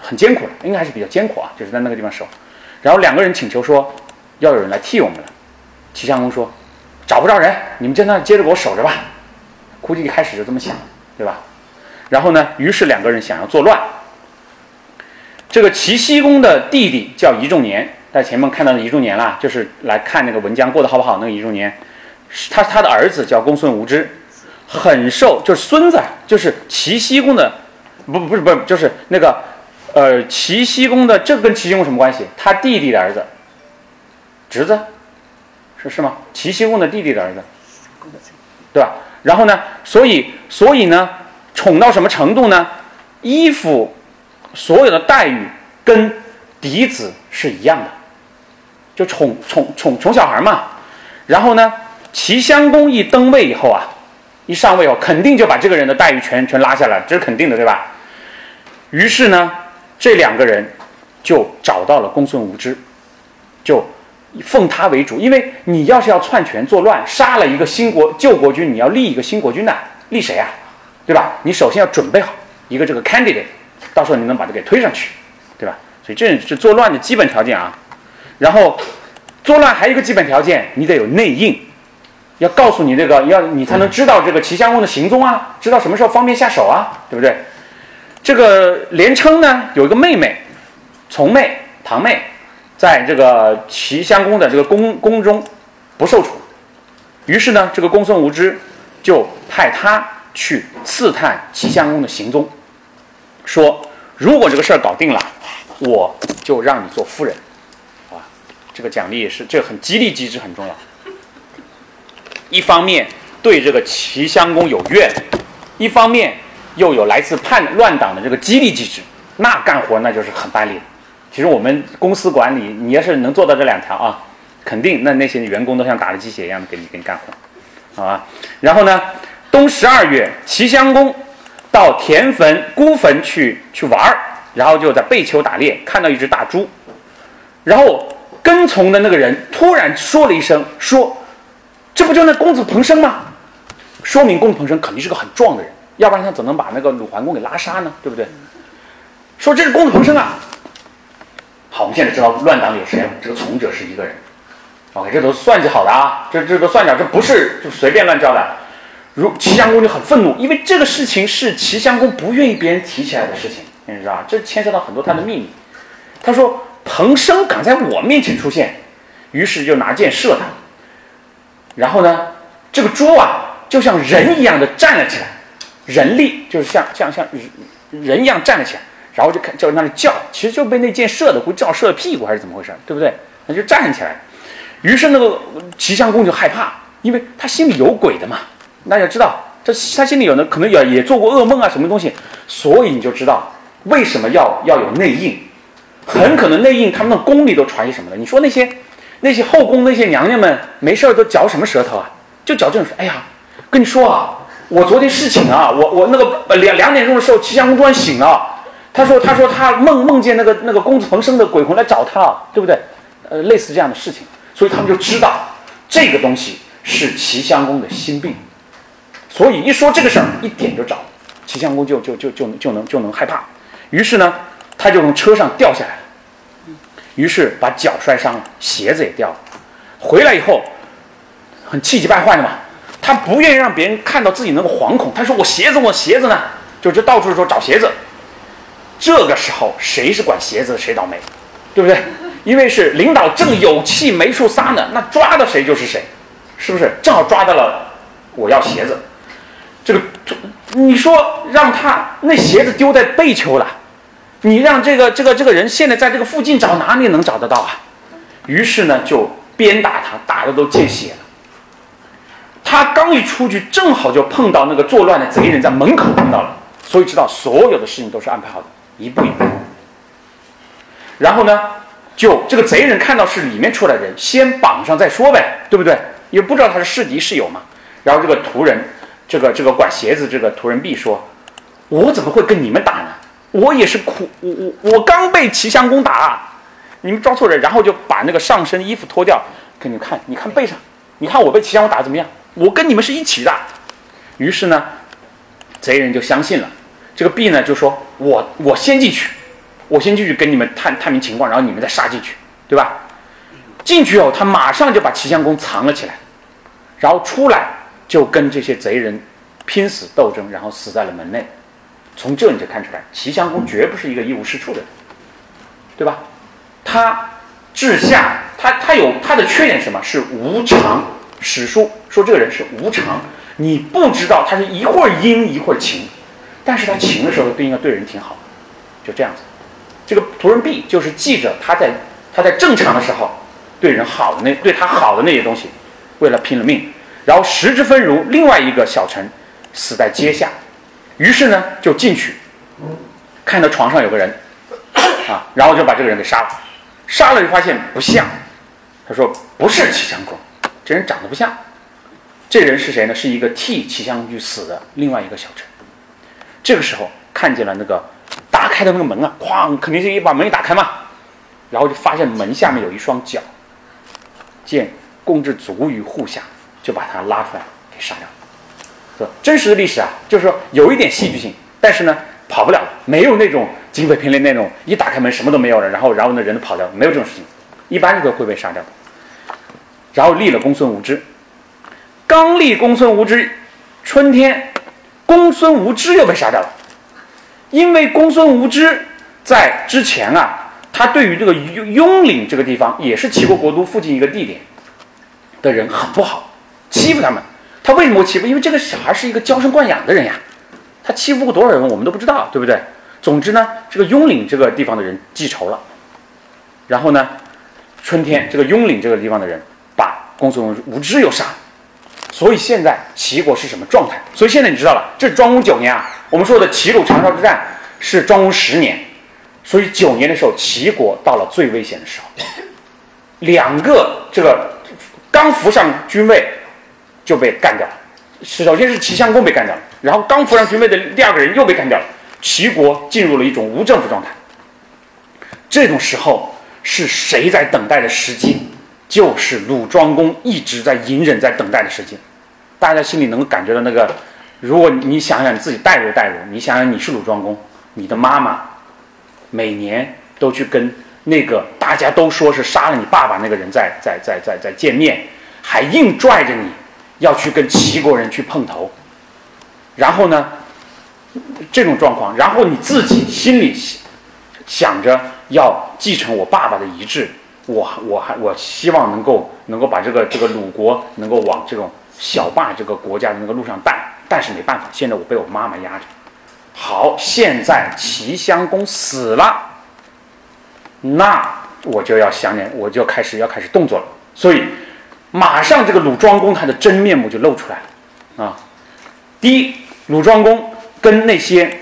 [SPEAKER 2] 很艰苦的，应该还是比较艰苦啊，就是在那个地方守。然后两个人请求说，要有人来替我们了。齐襄公说，找不着人，你们在那接着给我守着吧。估计一开始就这么想，对吧？然后呢，于是两个人想要作乱。这个齐僖公的弟弟叫仪仲年。在前面看到的仪仲年啦，就是来看那个文姜过得好不好。那个仪仲年，他他的儿子叫公孙无知，很受，就是孙子，就是齐僖公的，不不是不是，就是那个，呃，齐僖公的，这跟齐僖公什么关系？他弟弟的儿子，侄子，是是吗？齐僖公的弟弟的儿子，对吧？然后呢，所以所以呢，宠到什么程度呢？衣服所有的待遇跟嫡子是一样的。就宠宠宠宠小孩嘛，然后呢，齐襄公一登位以后啊，一上位后，肯定就把这个人的待遇全全拉下来，这是肯定的，对吧？于是呢，这两个人就找到了公孙无知，就奉他为主，因为你要是要篡权作乱，杀了一个新国旧国君，你要立一个新国君呢，立谁啊？对吧？你首先要准备好，一个这个 candidate，到时候你能把它给推上去，对吧？所以这是作乱的基本条件啊。然后作乱还有一个基本条件，你得有内应，要告诉你这个，要你才能知道这个齐襄公的行踪啊，知道什么时候方便下手啊，对不对？这个连称呢有一个妹妹，从妹堂妹，在这个齐襄公的这个宫宫中不受处，于是呢，这个公孙无知就派他去刺探齐襄公的行踪，说如果这个事儿搞定了，我就让你做夫人。啊这个奖励是这很激励机制很重要。一方面对这个齐襄公有怨，一方面又有来自叛乱党的这个激励机制，那干活那就是很卖力。其实我们公司管理，你要是能做到这两条啊，肯定那那些员工都像打了鸡血一样的给你给你干活，好吧？然后呢，冬十二月，齐襄公到田坟孤坟去去玩儿，然后就在背丘打猎，看到一只大猪，然后。跟从的那个人突然说了一声：“说，这不就那公子彭生吗？”说明公子彭生肯定是个很壮的人，要不然他怎么能把那个鲁桓公给拉杀呢？对不对？说这是公子彭生啊。好，我们现在知道乱党里有谁了？这个从者是一个人。OK，这都算计好的啊，这这都算计，这不是就随便乱叫的。如齐襄公就很愤怒，因为这个事情是齐襄公不愿意别人提起来的事情，你知道吧？这牵涉到很多他的秘密。他说。彭生敢在我面前出现，于是就拿箭射他。然后呢，这个猪啊，就像人一样的站了起来，人力就是像像像人人一样站了起来，然后就看就在那里叫，其实就被那箭射的，估计叫射了屁股还是怎么回事，对不对？那就站起来。于是那个齐襄公就害怕，因为他心里有鬼的嘛。大家知道，这他心里有呢，可能也也做过噩梦啊，什么东西，所以你就知道为什么要要有内应。很可能内应他们的宫里都传些什么的？你说那些那些后宫那些娘娘们没事儿都嚼什么舌头啊？就嚼这种说，哎呀，跟你说啊，我昨天侍寝啊，我我那个两两点钟的时候，齐襄公突然醒了，他说他说他梦梦见那个那个公子彭生的鬼魂来找他，对不对？呃，类似这样的事情，所以他们就知道这个东西是齐襄公的心病，所以一说这个事儿，一点就着，齐襄公就就就就就能就能害怕，于是呢。他就从车上掉下来了，于是把脚摔伤了，鞋子也掉了。回来以后，很气急败坏的嘛，他不愿意让别人看到自己那个惶恐。他说：“我鞋子，我鞋子呢？”就就到处说找鞋子。这个时候，谁是管鞋子谁倒霉，对不对？因为是领导正有气没处撒呢，那抓到谁就是谁，是不是？正好抓到了，我要鞋子。这个，你说让他那鞋子丢在背丘了。你让这个这个这个人现在在这个附近找哪里能找得到啊？于是呢，就鞭打他，打的都见血了。他刚一出去，正好就碰到那个作乱的贼人在门口碰到了，所以知道所有的事情都是安排好的，一步一步。然后呢，就这个贼人看到是里面出来人，先绑上再说呗，对不对？也不知道他是是敌是友嘛。然后这个仆人，这个这个管鞋子这个仆人 B 说：“我怎么会跟你们打呢？”我也是苦，我我我刚被齐襄公打，你们抓错人，然后就把那个上身衣服脱掉，给你们看，你看背上，你看我被齐襄公打怎么样？我跟你们是一起的。于是呢，贼人就相信了，这个 B 呢就说，我我先进去，我先进去跟你们探探明情况，然后你们再杀进去，对吧？进去后，他马上就把齐襄公藏了起来，然后出来就跟这些贼人拼死斗争，然后死在了门内。从这你就看出来，齐襄公绝不是一个一无是处的人，对吧？他治下，他他有他的缺点什么？是无常。史书说这个人是无常，你不知道他是一会儿阴一会儿晴，但是他晴的时候对应该对人挺好，就这样子。这个仆人 B 就是记着他在他在正常的时候对人好的那对他好的那些东西，为了拼了命，然后时之分如另外一个小臣死在阶下。于是呢，就进去，看到床上有个人，啊，然后就把这个人给杀了。杀了就发现不像，他说不是齐襄公，这人长得不像。这人是谁呢？是一个替齐襄公去死的另外一个小臣。这个时候看见了那个打开的那个门啊，哐，肯定是一把门一打开嘛，然后就发现门下面有一双脚，见公之足于户下，就把他拉出来给杀掉。真实的历史啊，就是说有一点戏剧性，但是呢，跑不了，没有那种警匪片里那种一打开门什么都没有了，然后然后呢人都跑掉，没有这种事情，一般都会会被杀掉。然后立了公孙无知，刚立公孙无知，春天，公孙无知又被杀掉了，因为公孙无知在之前啊，他对于这个雍雍岭这个地方也是齐国国都附近一个地点的人很不好，欺负他们。他为什么会欺负？因为这个小孩是一个娇生惯养的人呀，他欺负过多少人我们都不知道，对不对？总之呢，这个雍岭这个地方的人记仇了，然后呢，春天这个雍岭这个地方的人。把公孙无知又杀了，所以现在齐国是什么状态？所以现在你知道了，这是庄公九年啊。我们说的齐鲁长勺之战是庄公十年，所以九年的时候，齐国到了最危险的时候。两个这个刚扶上君位就被干掉了，首先是齐襄公被干掉了，然后刚扶上君位的第二个人又被干掉了，齐国进入了一种无政府状态。这种时候是谁在等待的时机？就是鲁庄公一直在隐忍，在等待的时机，大家心里能够感觉到那个。如果你想想你自己代入代入，你想想你是鲁庄公，你的妈妈每年都去跟那个大家都说是杀了你爸爸那个人在在在在在见面，还硬拽着你要去跟齐国人去碰头，然后呢，这种状况，然后你自己心里想着要继承我爸爸的遗志。我我还我希望能够能够把这个这个鲁国能够往这种小霸这个国家的那个路上带，但是没办法，现在我被我妈妈压着。好，现在齐襄公死了，那我就要想点，我就开始要开始动作了。所以马上这个鲁庄公他的真面目就露出来了啊！第一，鲁庄公跟那些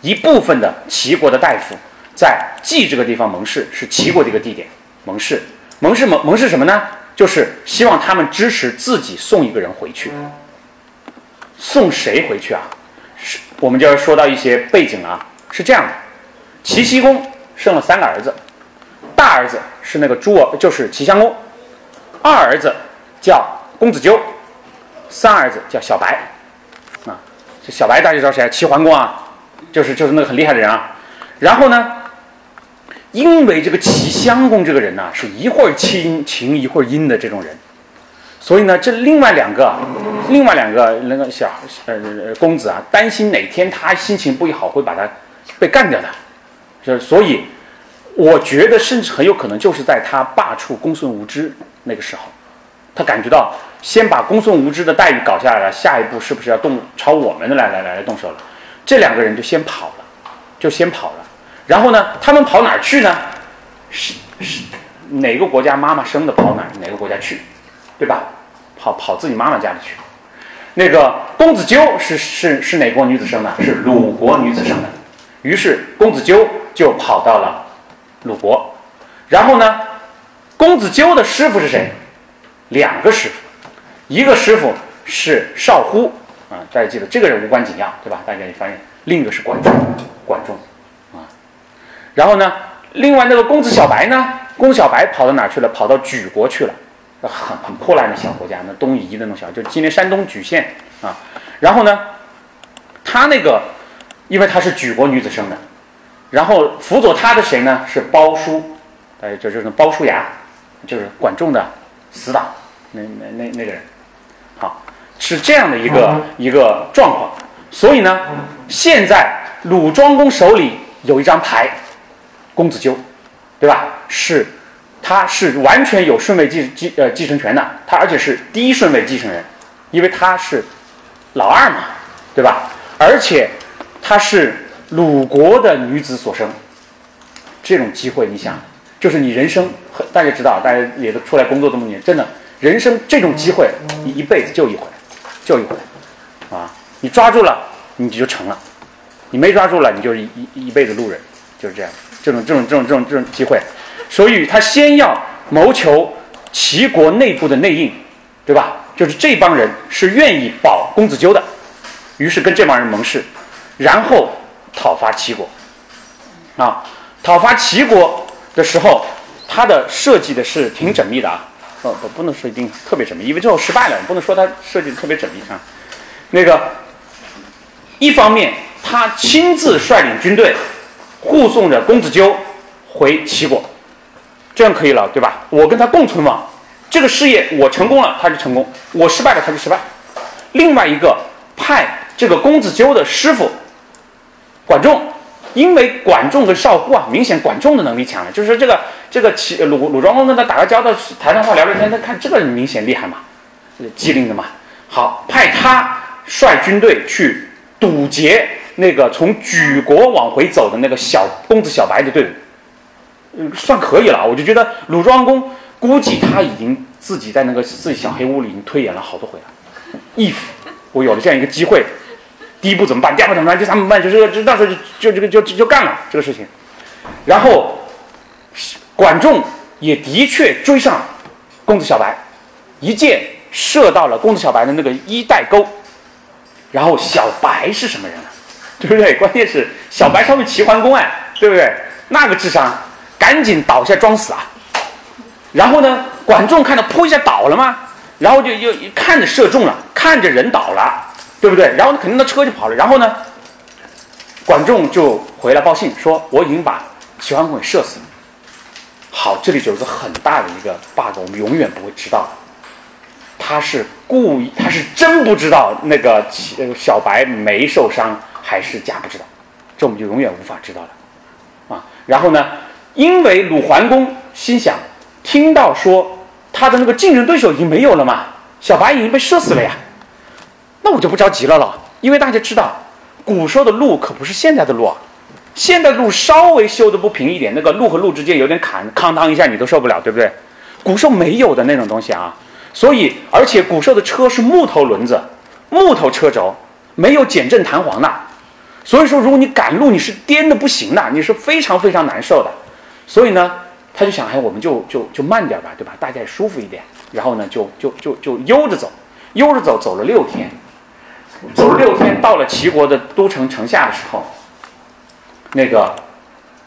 [SPEAKER 2] 一部分的齐国的大夫。在蓟这个地方盟誓，是齐国的一个地点。盟誓，盟誓盟盟誓什么呢？就是希望他们支持自己送一个人回去。送谁回去啊？是，我们就要说到一些背景啊。是这样的，齐僖公生了三个儿子，大儿子是那个朱儿，就是齐襄公；二儿子叫公子纠，三儿子叫小白。啊，这小白大家知道谁？齐桓公啊，就是就是那个很厉害的人啊。然后呢？因为这个齐襄公这个人呢，是一会儿亲情一会儿阴的这种人，所以呢，这另外两个，另外两个那个小呃公子啊，担心哪天他心情不好会把他被干掉的，就所以我觉得甚至很有可能就是在他罢黜公孙无知那个时候，他感觉到先把公孙无知的待遇搞下来了，下一步是不是要动朝我们的来来来来动手了？这两个人就先跑了，就先跑了。然后呢？他们跑哪儿去呢？是是哪个国家妈妈生的跑哪儿？哪个国家去，对吧？跑跑自己妈妈家里去。那个公子纠是是是哪国女子生的？是鲁国女子生的。于是公子纠就跑到了鲁国。然后呢？公子纠的师傅是谁？两个师傅，一个师傅是少乎啊，大家记得这个人无关紧要，对吧？大家也发现，另一个是管仲，管仲。啊然后呢？另外那个公子小白呢？公子小白跑到哪去了？跑到莒国去了，很很破烂的小国家，那东夷那种小，就今天山东莒县啊。然后呢，他那个，因为他是莒国女子生的，然后辅佐他的谁呢？是鲍叔，哎，就就是鲍叔牙，就是管仲的死党，那那那那个人，好，是这样的一个一个状况。所以呢，现在鲁庄公手里有一张牌。公子纠，对吧？是，他是完全有顺位继继呃继承权的，他而且是第一顺位继承人，因为他是老二嘛，对吧？而且他是鲁国的女子所生，这种机会，你想，就是你人生，大家知道，大家也都出来工作这么多年，真的，人生这种机会，你一辈子就一回，就一回，啊，你抓住了，你就成了；你没抓住了，你就是一一辈子路人，就是这样。这种这种这种这种这种机会，所以他先要谋求齐国内部的内应，对吧？就是这帮人是愿意保公子纠的，于是跟这帮人盟誓，然后讨伐齐国。啊，讨伐齐国的时候，他的设计的是挺缜密的啊，不不不能说一定特别缜密，因为最后失败了，不能说他设计的特别缜密啊。那个一方面他亲自率领军队护送着公子纠回齐国，这样可以了，对吧？我跟他共存亡，这个事业我成功了，他就成功；我失败了，他就失败。另外一个派这个公子纠的师傅管仲，因为管仲跟少乎啊，明显管仲的能力强了，就是这个这个齐鲁鲁庄公跟他打个交道，谈谈话聊聊天，他看这个人明显厉害嘛，机灵的嘛。好，派他率军队去堵截那个从莒国往回走的那个小公子小白的队伍，嗯，算可以了。我就觉得鲁庄公估计他已经自己在那个自己小黑屋里已经推演了好多回了。if 我有了这样一个机会，第一步怎么办？第二步怎么办？第三步怎么办？就这个，就到时候就就这个就就干了这个事情。然后管仲也的确追上公子小白，一箭。射到了公子小白的那个衣带钩，然后小白是什么人啊？对不对？关键是小白稍微齐桓公哎，对不对？那个智商，赶紧倒下装死啊！然后呢，管仲看到扑一下倒了吗？然后就又看着射中了，看着人倒了，对不对？然后肯定那车就跑了。然后呢，管仲就回来报信说我已经把齐桓公给射死了。好，这里就有个很大的一个 bug，我们永远不会知道。他是故意，他是真不知道那个小白没受伤，还是假不知道，这我们就永远无法知道了，啊。然后呢，因为鲁桓公心想，听到说他的那个竞争对手已经没有了嘛，小白已经被射死了呀，那我就不着急了了，因为大家知道，古时候的路可不是现在的路啊，现在路稍微修的不平一点，那个路和路之间有点坎，哐当一下你都受不了，对不对？古时候没有的那种东西啊。所以，而且古时候的车是木头轮子、木头车轴，没有减震弹簧的。所以说，如果你赶路，你是颠的不行的，你是非常非常难受的。所以呢，他就想，哎，我们就就就慢点吧，对吧？大家也舒服一点。然后呢，就就就就悠着走，悠着走，走了六天，走了六天，到了齐国的都城城下的时候，那个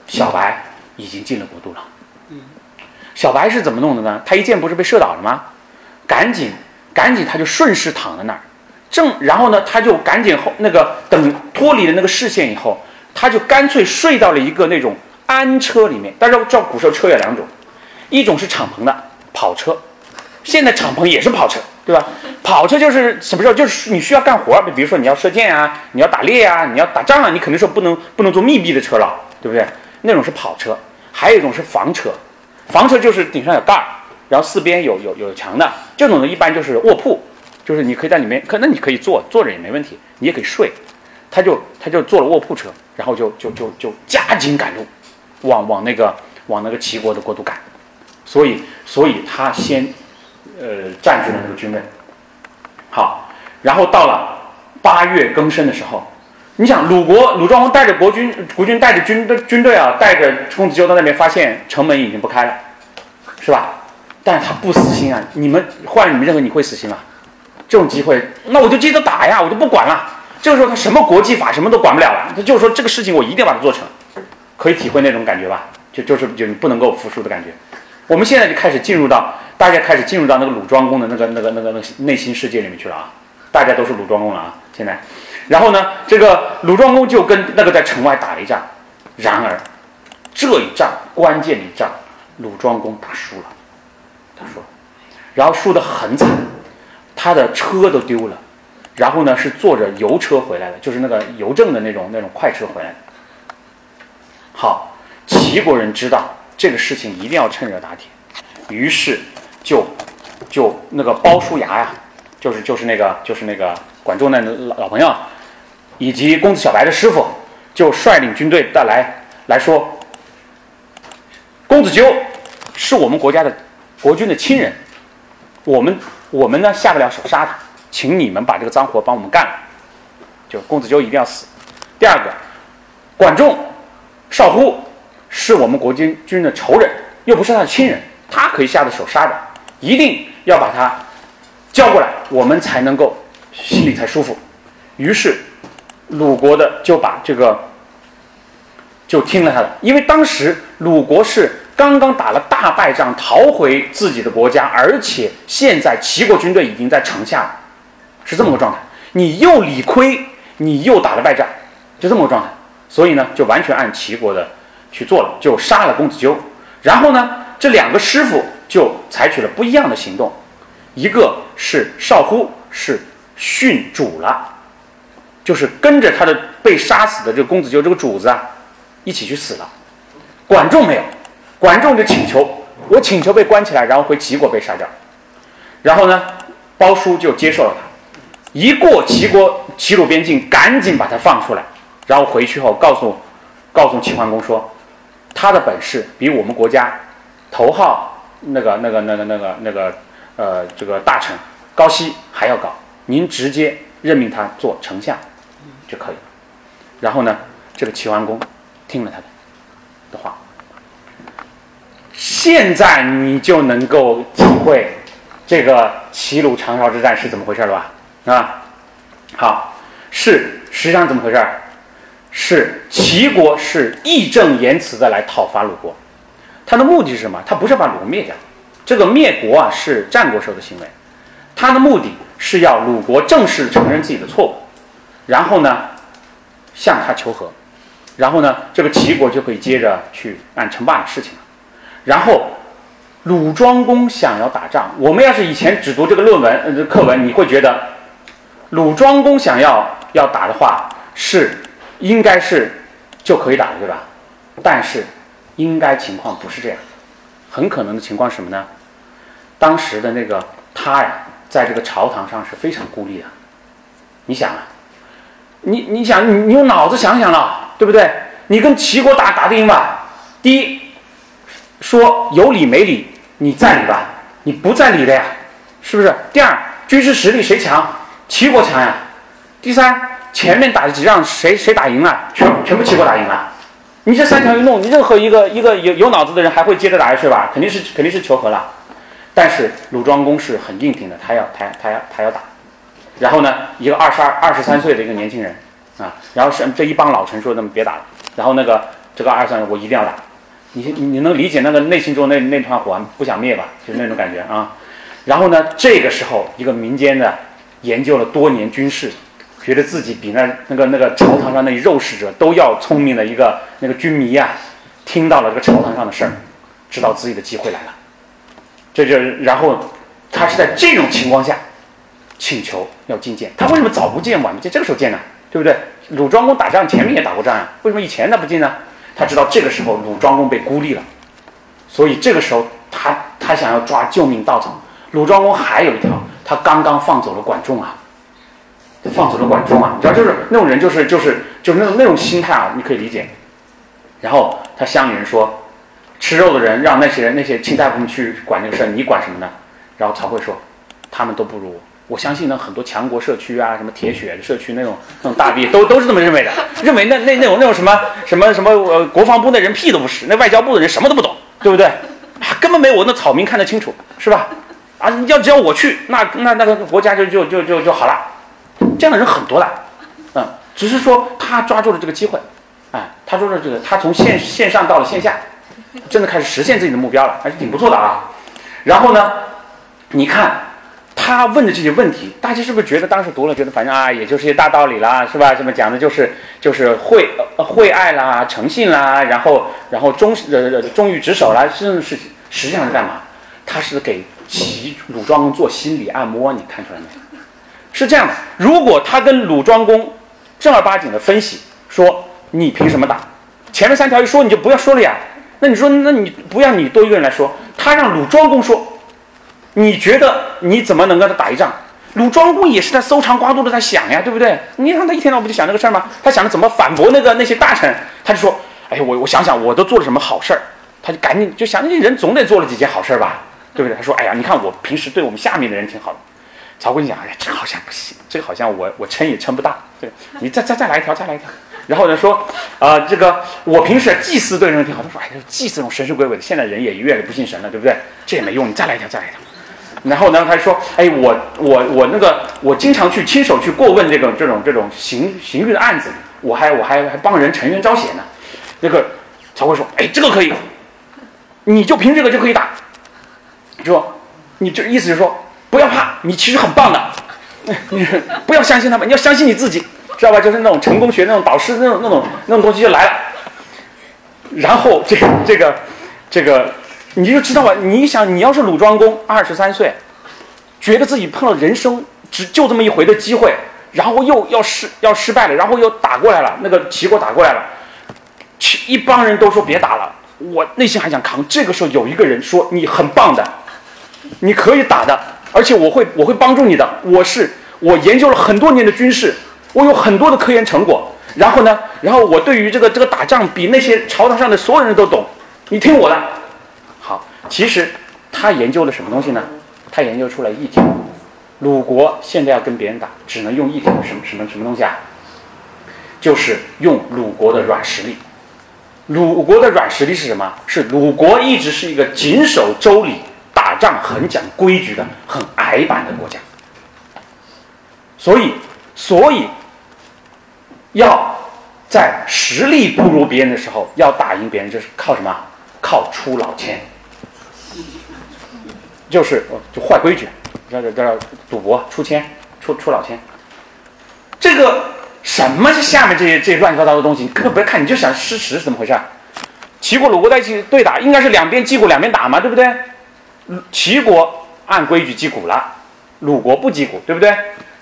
[SPEAKER 2] 小白已经进了国都了。小白是怎么弄的呢？他一箭不是被射倒了吗？赶紧，赶紧，他就顺势躺在那儿，正然后呢，他就赶紧后那个等脱离了那个视线以后，他就干脆睡到了一个那种安车里面。大家知道古时候车有两种，一种是敞篷的跑车，现在敞篷也是跑车，对吧？跑车就是什么时候？就是你需要干活，比如说你要射箭啊，你要打猎啊，你要打仗啊，你肯定是不能不能坐密闭的车了，对不对？那种是跑车，还有一种是房车，房车就是顶上有盖儿。然后四边有有有墙的，这种呢一般就是卧铺，就是你可以在里面，可那你可以坐坐着也没问题，你也可以睡。他就他就坐了卧铺车，然后就就就就加紧赶路，往往那个往那个齐国的国都赶。所以所以他先呃占据了那个军位。好，然后到了八月庚申的时候，你想鲁国鲁庄公带着国军国军带着军队军队啊，带着公子纠到那边，发现城门已经不开了，是吧？但是他不死心啊！你们换你们认为你会死心吗？这种机会，那我就接着打呀，我就不管了。这个时候他什么国际法什么都管不了了，他就是说这个事情我一定要把它做成，可以体会那种感觉吧？就就是就你不能够服输的感觉。我们现在就开始进入到大家开始进入到那个鲁庄公的那个那个那个那个内心世界里面去了啊！大家都是鲁庄公了啊！现在，然后呢，这个鲁庄公就跟那个在城外打了一仗，然而这一仗关键的一仗，鲁庄公打输了。他说，然后输得很惨，他的车都丢了，然后呢是坐着邮车回来的，就是那个邮政的那种那种快车回来的。好，齐国人知道这个事情一定要趁热打铁，于是就就那个包叔牙呀，就是就是那个就是那个管仲的老老朋友，以及公子小白的师傅，就率领军队带来来说，公子纠是我们国家的。国君的亲人，我们我们呢下不了手杀他，请你们把这个脏活帮我们干了，就公子纠一定要死。第二个，管仲、少乎是我们国军军人的仇人，又不是他的亲人，他可以下的手杀的，一定要把他叫过来，我们才能够心里才舒服。于是鲁国的就把这个就听了他的，因为当时鲁国是。刚刚打了大败仗，逃回自己的国家，而且现在齐国军队已经在城下了，是这么个状态。你又理亏，你又打了败仗，就这么个状态。所以呢，就完全按齐国的去做了，就杀了公子纠。然后呢，这两个师傅就采取了不一样的行动，一个是少乎是殉主了，就是跟着他的被杀死的这个公子纠这个主子啊，一起去死了。管仲没有，管仲就请求，我请求被关起来，然后回齐国被杀掉。然后呢，鲍叔就接受了他，一过齐国齐鲁边境，赶紧把他放出来。然后回去后告诉，告诉齐桓公说，他的本事比我们国家头号那个那个那个那个那个呃这个大臣高息还要高，您直接任命他做丞相就可以了。然后呢，这个齐桓公听了他的的话，现在你就能够体会这个齐鲁长勺之战是怎么回事了吧？啊，好，是实际上怎么回事？是齐国是义正言辞的来讨伐鲁国，他的目的是什么？他不是把鲁国灭掉，这个灭国啊是战国时候的行为，他的目的是要鲁国正式承认自己的错误，然后呢向他求和，然后呢这个齐国就可以接着去干称霸的事情了。然后鲁庄公想要打仗，我们要是以前只读这个论文呃课文，你会觉得鲁庄公想要要打的话是。应该是就可以打了，对吧？但是应该情况不是这样，很可能的情况是什么呢？当时的那个他呀，在这个朝堂上是非常孤立的。你想啊，你你想你用脑子想想了，对不对？你跟齐国打打得赢吧？第一，说有理没理，你在理吧？你不在理的呀，是不是？第二，军事实力谁强？齐国强呀。第三。前面打的几仗，谁谁打赢了？全全部齐国打赢了。你这三条一弄，你任何一个一个有有脑子的人还会接着打下去吧？肯定是肯定是求和了。但是鲁庄公是很硬挺的，他要他他要他要打。然后呢，一个二十二二十三岁的一个年轻人啊，然后是这一帮老臣说：“那么别打了。”然后那个这个二十三，我一定要打。你你能理解那个内心中那那团火不想灭吧？就是那种感觉啊。然后呢，这个时候一个民间的研究了多年军事。觉得自己比那那个那个朝堂上那肉食者都要聪明的一个那个军迷啊，听到了这个朝堂上的事儿，知道自己的机会来了，这就然后他是在这种情况下请求要觐见，他为什么早不见晚不见，这个时候见呢？对不对？鲁庄公打仗前面也打过仗呀，为什么以前他不进呢？他知道这个时候鲁庄公被孤立了，所以这个时候他他想要抓救命稻草。鲁庄公还有一条，他刚刚放走了管仲啊。放走了管仲嘛，你知道，就是那种人，就是就是就是那种那种心态啊，你可以理解。然后他乡里人说，吃肉的人让那些人那些卿大夫们去管这个事儿，你管什么呢？然后曹刿说，他们都不如我。我相信呢，很多强国社区啊，什么铁血社区那种那种大 V 都都是这么认为的，认为那那那种那种什么什么什么呃国防部那人屁都不是，那外交部的人什么都不懂，对不对？根本没我那草民看得清楚，是吧？啊，要只要我去，那那那个国家就就就就就好了。这样的人很多的，嗯，只是说他抓住了这个机会，哎，他说的这个，他从线线上到了线下，真的开始实现自己的目标了，还是挺不错的啊。然后呢，你看他问的这些问题，大家是不是觉得当时读了，觉得反正啊，也就是些大道理啦，是吧？什么讲的就是就是惠惠爱啦、诚信啦，然后然后忠呃忠于职守啦，这种事情实际上是干嘛？他是给齐鲁庄公做心理按摩，你看出来没？是这样的，如果他跟鲁庄公正儿八经的分析说，你凭什么打？前面三条一说你就不要说了呀。那你说，那你不要你多一个人来说，他让鲁庄公说，你觉得你怎么能跟他打一仗？鲁庄公也是在搜肠刮肚的在想呀，对不对？你看他一天到晚不就想这个事儿吗？他想着怎么反驳那个那些大臣，他就说，哎呀，我我想想，我都做了什么好事儿？他就赶紧就想，那人总得做了几件好事儿吧，对不对？他说，哎呀，你看我平时对我们下面的人挺好的。曹刿讲：“哎呀，这好像不行，这个好像我我撑也撑不大。对，你再再再来一条，再来一条。然后呢说，啊，这个我平时祭祀对人挺好。他说，哎，祭祀这种神神鬼鬼的，现在人也越来越不信神了，对不对？这也没用，你再来一条，再来一条。然后呢，他说，哎，我我我那个，我经常去亲手去过问这种这种这种刑刑狱的案子，我还我还还帮人沉冤昭雪呢。那个曹刿说，哎，这个可以，你就凭这个就可以打。说，你这意思就是说。”不要怕，你其实很棒的，你 不要相信他们，你要相信你自己。知道吧？就是那种成功学那种导师那种那种那种东西就来了。然后这这个这个你就知道吧？你想，你要是鲁庄公，二十三岁，觉得自己碰到人生只就这么一回的机会，然后又要失要失败了，然后又打过来了，那个齐国打过来了，一帮人都说别打了，我内心还想扛。这个时候有一个人说你很棒的，你可以打的，而且我会我会帮助你的，我是。我研究了很多年的军事，我有很多的科研成果。然后呢，然后我对于这个这个打仗比那些朝堂上的所有人都懂。你听我的。好，其实他研究了什么东西呢？他研究出来一条：鲁国现在要跟别人打，只能用一条什么什么什么东西啊？就是用鲁国的软实力。鲁国的软实力是什么？是鲁国一直是一个谨守周礼、仗很讲规矩的很矮板的国家。所以，所以要在实力不如别人的时候，要打赢别人，就是靠什么？靠出老千，就是就坏规矩，叫叫叫赌博出千，出出老千。这个什么是下面这些这些乱七八糟的东西？你根本不要看，你就想事实是怎么回事？齐国鲁国在一起对打，应该是两边击鼓两边打嘛，对不对？齐国按规矩击鼓了，鲁国不击鼓，对不对？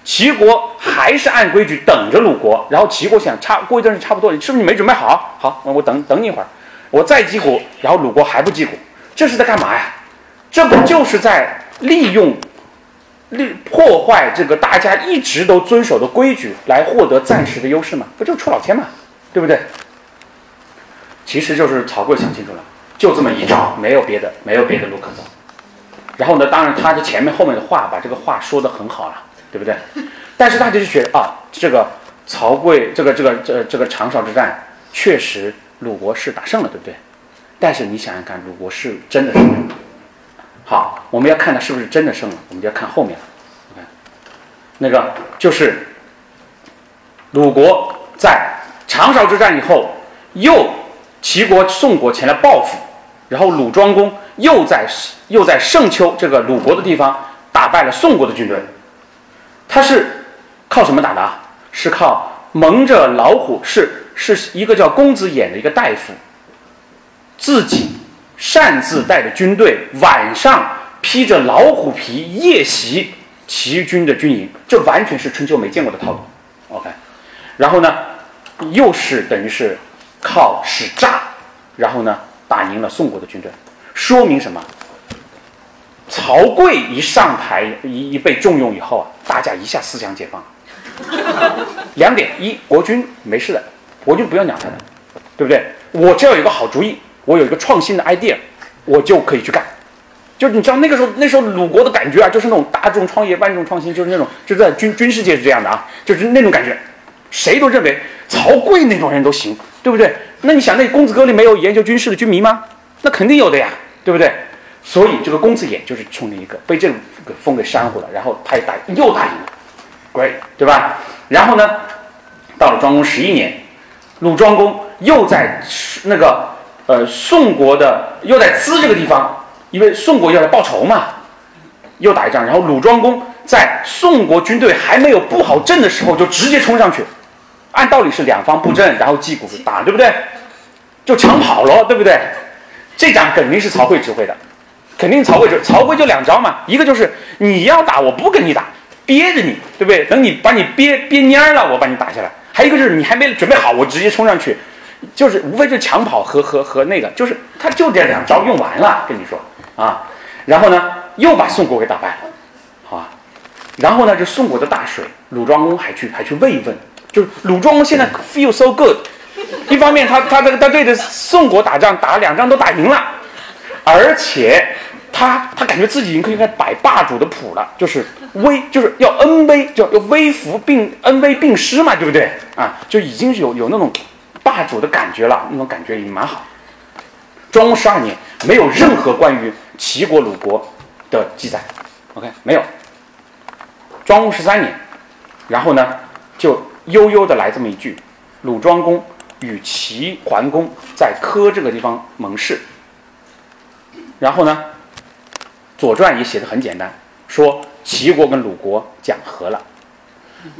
[SPEAKER 2] 齐国还是按规矩等着鲁国，然后齐国想差过一段时间差不多，你是不是你没准备好？好，那我等等你一会儿，我再击鼓，然后鲁国还不击鼓，这是在干嘛呀？这不就是在利用、利破坏这个大家一直都遵守的规矩，来获得暂时的优势吗？不就出老千吗，对不对？其实就是曹刿想清楚了，就这么一招，没有别的，没有别的路可走。然后呢，当然他的前面后面的话，把这个话说得很好了。对不对？但是大家就觉得啊，这个曹刿，这个这个这个这个长勺之战，确实鲁国是打胜了，对不对？但是你想想看，鲁国是真的胜了。好，我们要看他是不是真的胜了，我们就要看后面了。看，那个就是鲁国在长勺之战以后，又齐国、宋国前来报复，然后鲁庄公又在又在盛丘这个鲁国的地方打败了宋国的军队。他是靠什么打的？是靠蒙着老虎，是是一个叫公子衍的一个大夫，自己擅自带着军队晚上披着老虎皮夜袭齐军的军营，这完全是春秋没见过的套路。OK，然后呢，又是等于是靠使诈，然后呢打赢了宋国的军队，说明什么？曹刿一上台，一一被重用以后啊，大家一下思想解放。两点：一，国君没事的，国君不要鸟他的，对不对？我只要有个好主意，我有一个创新的 idea，我就可以去干。就你知道那个时候，那时候鲁国的感觉啊，就是那种大众创业、万众创新，就是那种就在军军事界是这样的啊，就是那种感觉，谁都认为曹刿那种人都行，对不对？那你想，那公子哥里没有研究军事的军迷吗？那肯定有的呀，对不对？所以这个公子衍就是冲着一个被这个风给煽乎了，然后他也打又打赢了，great，对吧？然后呢，到了庄公十一年，鲁庄公又在那个呃宋国的又在资这个地方，因为宋国要来报仇嘛，又打一仗。然后鲁庄公在宋国军队还没有布好阵的时候就直接冲上去，按道理是两方布阵，然后击鼓打，对不对？就抢跑了，对不对？这仗肯定是曹刿指挥的。肯定曹刿就曹刿就两招嘛，一个就是你要打我不跟你打，憋着你，对不对？等你把你憋憋蔫了，我把你打下来。还有一个就是你还没准备好，我直接冲上去，就是无非就是抢跑和和和那个，就是他就这两招用完了，跟你说啊。然后呢，又把宋国给打败了，好啊？然后呢，就宋国的大水，鲁庄公还去还去慰问，就是鲁庄公现在 feel so good，一方面他他这个他对着宋国打仗，打两仗都打赢了，而且。他他感觉自己已经可以摆霸主的谱了，就是威，就是要恩威，叫要威服并恩威并施嘛，对不对啊？就已经有有那种霸主的感觉了，那种感觉已经蛮好。庄公十二年没有任何关于齐国鲁国的记载，OK 没有。庄公十三年，然后呢就悠悠的来这么一句：鲁庄公与齐桓公在柯这个地方盟誓，然后呢。《左传》也写的很简单，说齐国跟鲁国讲和了，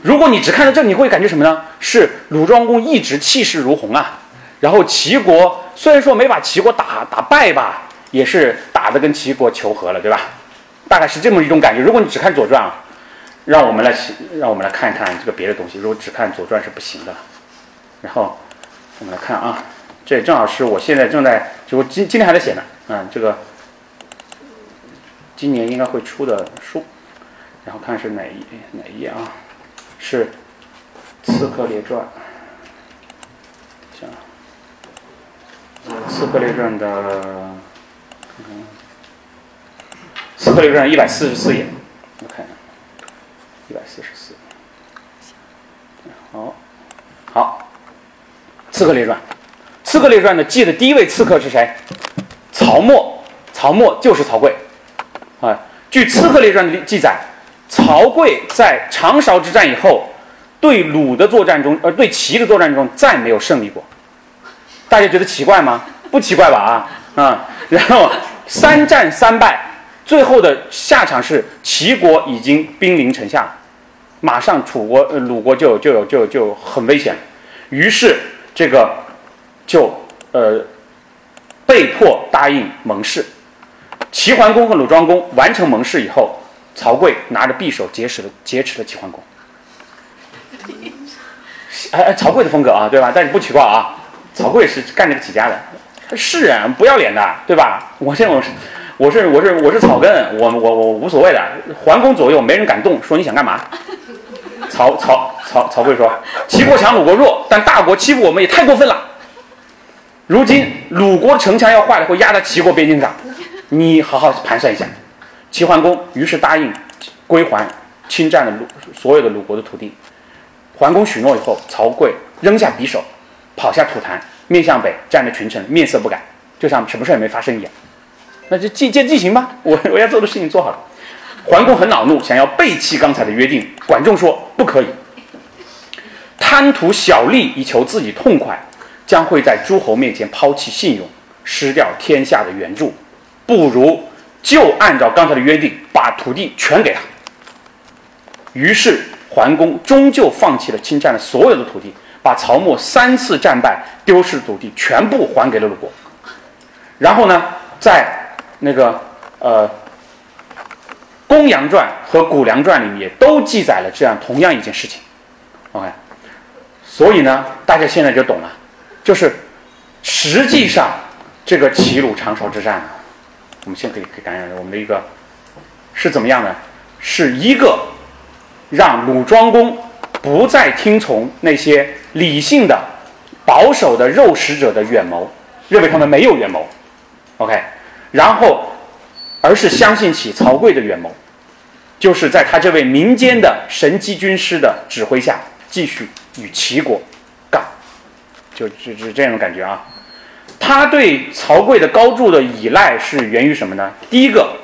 [SPEAKER 2] 如果你只看到这，你会感觉什么呢？是鲁庄公一直气势如虹啊，然后齐国虽然说没把齐国打打败吧，也是打的跟齐国求和了，对吧？大概是这么一种感觉。如果你只看《左传》啊，让我们来让我们来看一看这个别的东西。如果只看《左传》是不行的。然后我们来看啊，这正好是我现在正在就我今今天还在写呢，嗯，这个今年应该会出的书。然后看是哪一哪一页啊？是《刺客列传》。行，《刺客列传》的，看看，《刺客列传》一百四十四页，我看，一百四十四。好，好，《刺客列传》，《刺客列传》的记的第一位刺客是谁？曹沫，曹沫就是曹刿。啊，据《刺客列传》的记载。曹刿在长勺之战以后，对鲁的作战中，呃，对齐的作战中再没有胜利过。大家觉得奇怪吗？不奇怪吧？啊啊！然后三战三败，最后的下场是齐国已经兵临城下，马上楚国、呃、鲁国就就就就很危险。于是这个就呃被迫答应盟誓。齐桓公和鲁庄公完成盟誓以后。曹刿拿着匕首劫持了劫持了齐桓公，哎哎，曹刿的风格啊，对吧？但是不奇怪啊，曹刿是干这个起家的，是啊，不要脸的，对吧？我这种是我是我是我是草根，我我我无所谓的。桓公左右没人敢动，说你想干嘛？曹曹曹曹刿说：齐国强，鲁国弱，但大国欺负我们也太过分了。如今鲁国城墙要坏了，会压在齐国边境上，你好好盘算一下。齐桓公于是答应归还侵占了鲁所有的鲁国的土地。桓公许诺以后，曹刿扔下匕首，跑下土坛，面向北，站着群臣，面色不改，就像什么事也没发生一样。那就进见进行吧，我我要做的事情做好了。桓公很恼怒，想要背弃刚才的约定。管仲说不可以，贪图小利以求自己痛快，将会在诸侯面前抛弃信用，失掉天下的援助，不如。就按照刚才的约定，把土地全给他。于是桓公终究放弃了侵占了所有的土地，把曹沫三次战败丢失的土地全部还给了鲁国。然后呢，在那个呃《公羊传》和《谷梁传》里面也都记载了这样同样一件事情。OK，所以呢，大家现在就懂了，就是实际上这个齐鲁长勺之战。我们现在可以可以感染我们的一个是怎么样呢？是一个让鲁庄公不再听从那些理性的、保守的肉食者的远谋，认为他们没有远谋，OK，然后而是相信起曹刿的远谋，就是在他这位民间的神机军师的指挥下，继续与齐国干，就就是这种感觉啊。他对曹刿的高筑的依赖是源于什么呢？第一个，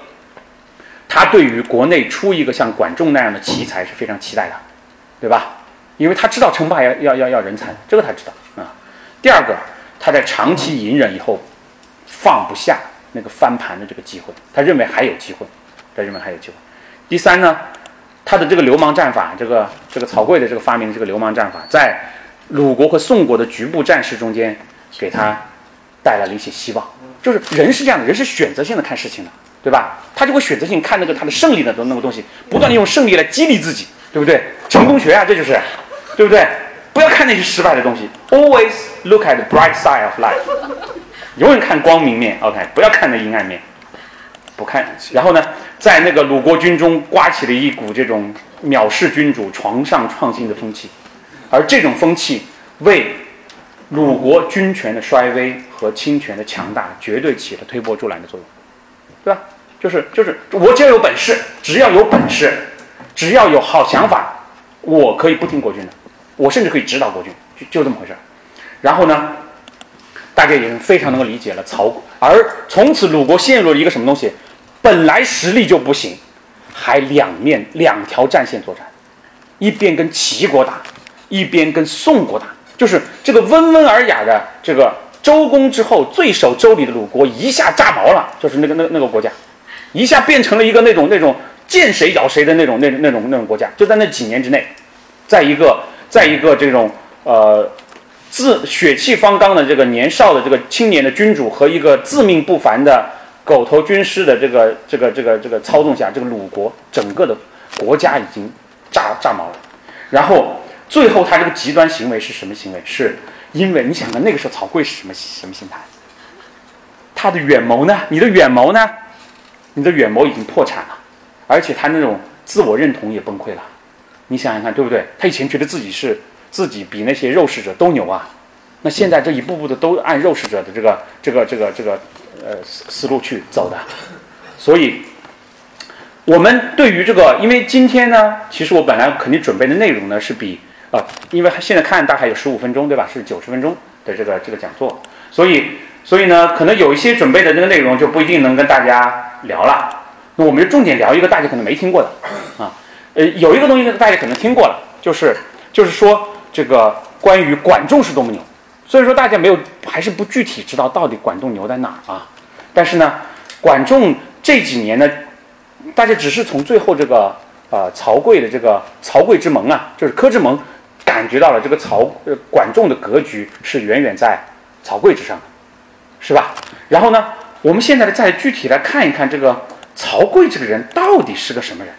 [SPEAKER 2] 他对于国内出一个像管仲那样的奇才是非常期待的，对吧？因为他知道称霸要要要要人才，这个他知道啊。第二个，他在长期隐忍以后，放不下那个翻盘的这个机会，他认为还有机会，他认为还有机会。第三呢，他的这个流氓战法，这个这个曹刿的这个发明的这个流氓战法，在鲁国和宋国的局部战事中间给他。带来了一些希望，就是人是这样的，人是选择性的看事情的，对吧？他就会选择性看那个他的胜利的那个东西，不断的用胜利来激励自己，对不对？成功学啊，这就是，对不对？不要看那些失败的东西，always look at the bright side of life，永远看光明面，OK，不要看那阴暗面，不看。然后呢，在那个鲁国军中刮起了一股这种藐视君主、床上创新的风气，而这种风气为。鲁国军权的衰微和侵权的强大，绝对起了推波助澜的作用，对吧？就是就是，我只要有本事，只要有本事，只要有好想法，我可以不听国君的，我甚至可以指导国君，就就这么回事儿。然后呢，大家也非常能够理解了曹，而从此鲁国陷入了一个什么东西？本来实力就不行，还两面两条战线作战，一边跟齐国打，一边跟宋国打。就是这个温文尔雅的这个周公之后最守周礼的鲁国一下炸毛了，就是那个那那个国家，一下变成了一个那种那种见谁咬谁的那种那那种那种国家，就在那几年之内，在一个在一个这种呃自血气方刚的这个年少的这个青年的君主和一个自命不凡的狗头军师的这个这个这个这个操纵下，这个鲁国整个的国家已经炸炸毛了。然后最后他这个极端行为是什么行为？是因为你想看那个时候曹刿是什么什么心态？他的远谋呢？你的远谋呢？你的远谋已经破产了，而且他那种自我认同也崩溃了。你想想看，对不对？他以前觉得自己是自己比那些肉食者都牛啊，那现在这一步步的都按肉食者的这个这个这个这个呃思思路去走的，所以，我们对于这个，因为今天呢，其实我本来肯定准备的内容呢是比啊，因为现在看大概有十五分钟，对吧？是九十分钟的这个这个讲座，所以所以呢，可能有一些准备的这个内容就不一定能跟大家聊了。那我们就重点聊一个大家可能没听过的啊，呃，有一个东西呢大家可能听过了，就是就是说这个关于管仲是多么牛，所以说大家没有还是不具体知道到底管仲牛在哪儿啊。但是呢，管仲这几年呢，大家只是从最后这个呃曹刿的这个曹刿之盟啊，就是柯之盟，感觉到了这个曹呃管仲的格局是远远在曹刿之上的，是吧？然后呢，我们现在呢再具体来看一看这个曹刿这个人到底是个什么人，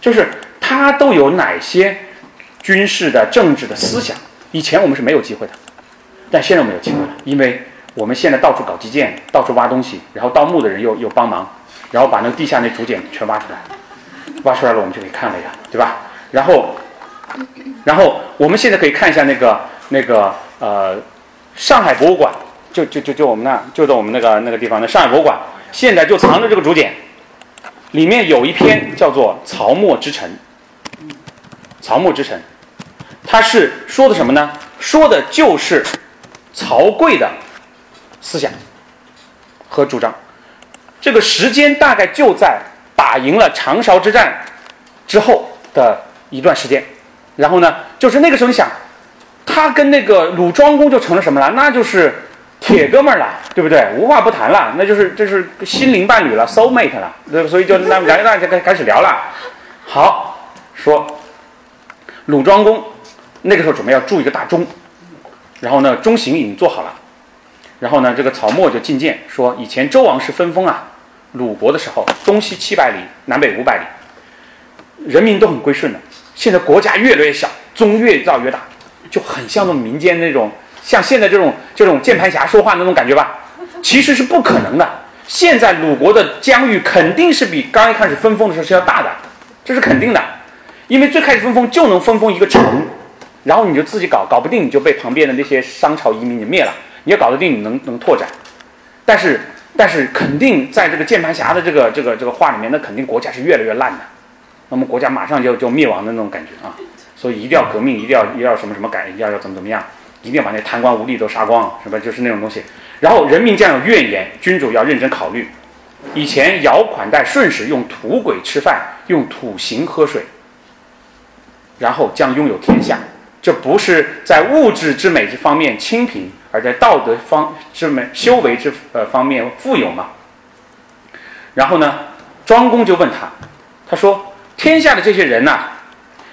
[SPEAKER 2] 就是他都有哪些军事的政治的思想？以前我们是没有机会的，但现在我们有机会了，因为我们现在到处搞基建，到处挖东西，然后盗墓的人又又帮忙，然后把那个地下那竹简全挖出来，挖出来了我们就可以看了呀，对吧？然后，然后我们现在可以看一下那个那个呃上海博物馆，就就就就我们那就在我们那个那个地方的上海博物馆，现在就藏着这个竹简，里面有一篇叫做《曹沫之臣》，曹沫之臣，他是说的什么呢？说的就是曹刿的思想和主张。这个时间大概就在打赢了长勺之战之后的一段时间。然后呢，就是那个时候，你想，他跟那个鲁庄公就成了什么了？那就是铁哥们儿了，对不对？无话不谈了，那就是这是心灵伴侣了，soul mate 了。对，所以就那两个大家开开始聊了。好，说鲁庄公那个时候准备要筑一个大钟，然后呢，钟形已经做好了。然后呢，这个曹沫就进谏说，以前周王室分封啊，鲁国的时候，东西七百里，南北五百里，人民都很归顺的。现在国家越来越小，钟越造越大，就很像那民间那种，像现在这种这种键盘侠说话那种感觉吧？其实是不可能的。现在鲁国的疆域肯定是比刚一开始分封的时候是要大的，这是肯定的。因为最开始分封就能分封一个城，然后你就自己搞，搞不定你就被旁边的那些商朝移民给灭了。你要搞得定，你能能拓展。但是但是肯定在这个键盘侠的这个这个这个话里面，那肯定国家是越来越烂的。那么国家马上就就灭亡的那种感觉啊，所以一定要革命，一定要一定要什么什么改，要要怎么怎么样，一定要把那贪官污吏都杀光，是吧？就是那种东西。然后人民将有怨言，君主要认真考虑。以前尧款待舜时，用土鬼吃饭，用土行喝水，然后将拥有天下。这不是在物质之美之方面清贫，而在道德方之美、修为之呃方面富有吗？然后呢，庄公就问他，他说。天下的这些人呐，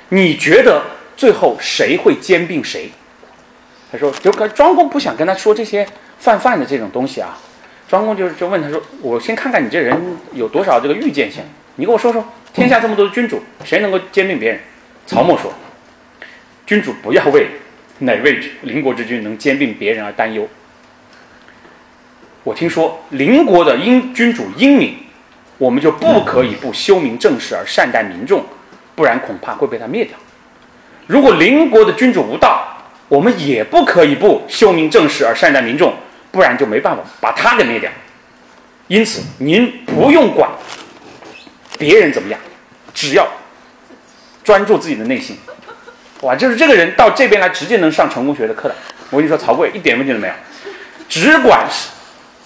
[SPEAKER 2] 你觉得最后谁会兼并谁？他说：“就可庄公不想跟他说这些泛泛的这种东西啊。”庄公就就问他说：“我先看看你这人有多少这个预见性，你跟我说说，天下这么多的君主，谁能够兼并别人？”曹沫说：“君主不要为哪位邻国之君能兼并别人而担忧。我听说邻国的英君主英明。”我们就不可以不修明正事而善待民众，不然恐怕会被他灭掉。如果邻国的君主无道，我们也不可以不修明正事而善待民众，不然就没办法把他给灭掉。因此，您不用管别人怎么样，只要专注自己的内心。哇，就是这个人到这边来，直接能上成功学的课的。我跟你说，曹刿一点问题都没有，只管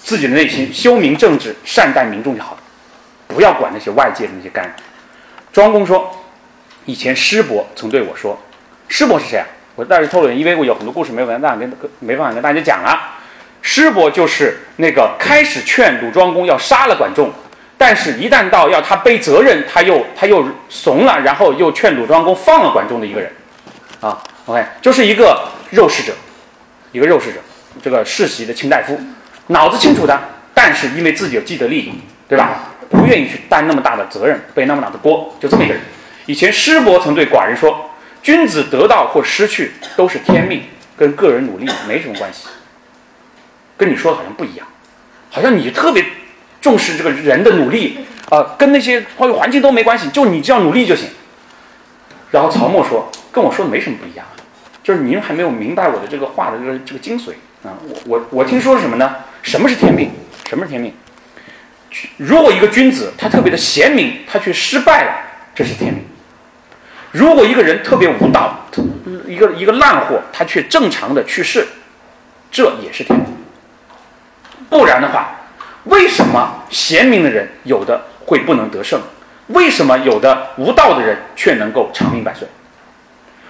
[SPEAKER 2] 自己的内心，修明政治，善待民众就好了。不要管那些外界的那些干扰。庄公说：“以前师伯曾对我说，师伯是谁啊？我大致透露，因为我有很多故事没有办法跟没办法跟大家讲了。师伯就是那个开始劝鲁庄公要杀了管仲，但是一旦到要他背责任，他又他又怂了，然后又劝鲁庄公放了管仲的一个人。啊，OK，就是一个肉食者，一个肉食者，这个世袭的卿大夫，脑子清楚的，但是因为自己有既得利益，对吧？不愿意去担那么大的责任，背那么大的锅，就这么一个人。以前师伯曾对寡人说：“君子得到或失去都是天命，跟个人努力没什么关系。”跟你说的好像不一样，好像你特别重视这个人的努力啊，跟那些环环境都没关系，就你只要努力就行。然后曹沫说：“跟我说的没什么不一样，就是您还没有明白我的这个话的这个这个精髓啊。我我我听说是什么呢？什么是天命？什么是天命？如果一个君子他特别的贤明，他却失败了，这是天命。如果一个人特别无道，一个一个烂货，他却正常的去世，这也是天命。不然的话，为什么贤明的人有的会不能得胜？为什么有的无道的人却能够长命百岁？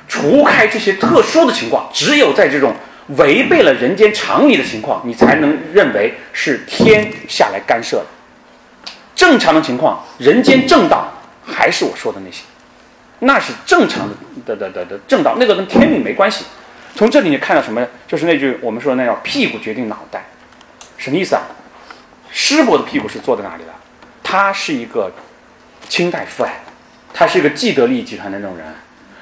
[SPEAKER 2] 除开这些特殊的情况，只有在这种违背了人间常理的情况，你才能认为是天下来干涉的。正常的情况，人间正道还是我说的那些，那是正常的的的的正道，那个跟天命没关系。从这里你看到什么？就是那句我们说的那叫“屁股决定脑袋”，什么意思啊？师伯的屁股是坐在哪里的？他是一个。卿大夫哎，他是一个既得利益集团的那种人，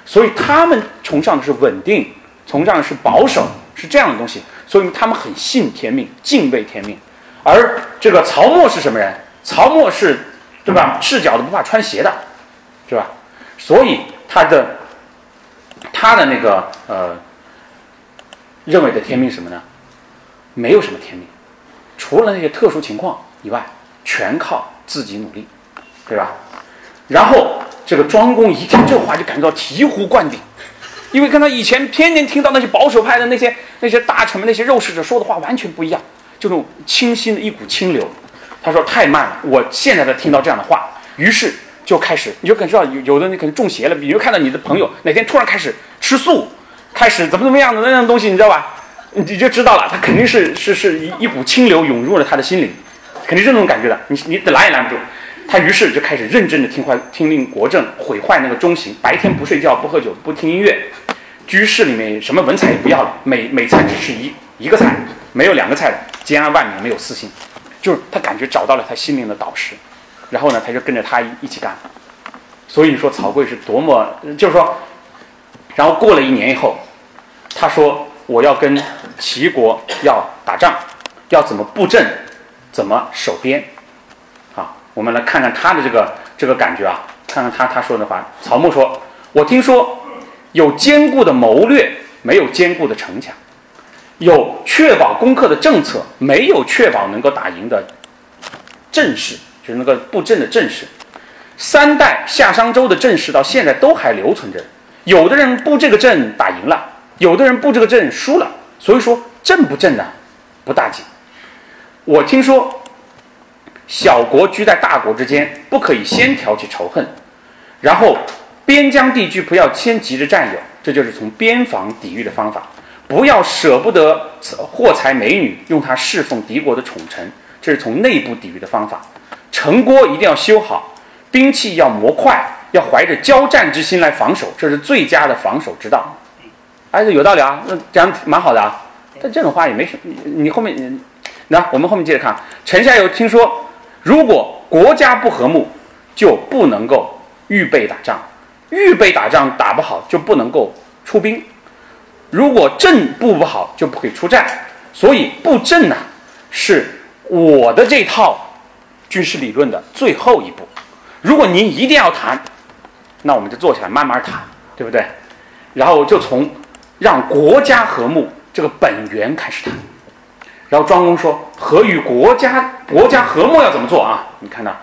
[SPEAKER 2] 所以他们崇尚的是稳定，崇尚的是保守，是这样的东西。所以他们很信天命，敬畏天命。而这个曹沫是什么人？曹沫是，对吧？赤脚的不怕穿鞋的，是吧？所以他的他的那个呃，认为的天命什么呢？没有什么天命，除了那些特殊情况以外，全靠自己努力，对吧？然后这个庄公一听这话，就感到醍醐灌顶，因为跟他以前天天听到那些保守派的那些那些大臣们、那些肉食者说的话完全不一样，就那种清新的一股清流。他说太慢了，我现在才听到这样的话，于是就开始，你就感觉到有有的你可能中邪了，比如看到你的朋友哪天突然开始吃素，开始怎么怎么样的那样东西，你知道吧？你就知道了，他肯定是是是一一股清流涌入了他的心灵，肯定是那种感觉的，你你拦也拦不住。他于是就开始认真的听坏听令国政，毁坏那个中行。白天不睡觉，不喝酒，不听音乐。居室里面什么文采也不要了，每每餐只吃一一个菜，没有两个菜的。兼安万民，没有私心。就是他感觉找到了他心灵的导师，然后呢，他就跟着他一一起干。所以你说曹刿是多么，就是说，然后过了一年以后，他说我要跟齐国要打仗，要怎么布阵，怎么守边。我们来看看他的这个这个感觉啊，看看他他说的话。曹牧说：“我听说有坚固的谋略，没有坚固的城墙；有确保攻克的政策，没有确保能够打赢的阵势，就是那个布阵的阵势。三代夏商周的阵势到现在都还留存着。有的人布这个阵打赢了，有的人布这个阵输了。所以说阵不阵呢，不大紧。我听说。”小国居在大国之间，不可以先挑起仇恨，然后边疆地区不要先急着占有，这就是从边防抵御的方法。不要舍不得货财美女，用它侍奉敌国的宠臣，这是从内部抵御的方法。城郭一定要修好，兵器要磨快，要怀着交战之心来防守，这是最佳的防守之道。哎，有道理啊，那讲蛮好的啊。但这种话也没什么，你后面，那我们后面接着看。臣下有听说。如果国家不和睦，就不能够预备打仗；预备打仗打不好，就不能够出兵。如果阵布不好，就不可以出战。所以布阵呢，是我的这套军事理论的最后一步。如果您一定要谈，那我们就坐下来慢慢谈，对不对？然后就从让国家和睦这个本源开始谈。然后庄公说：“何与国家国家和睦要怎么做啊？你看到，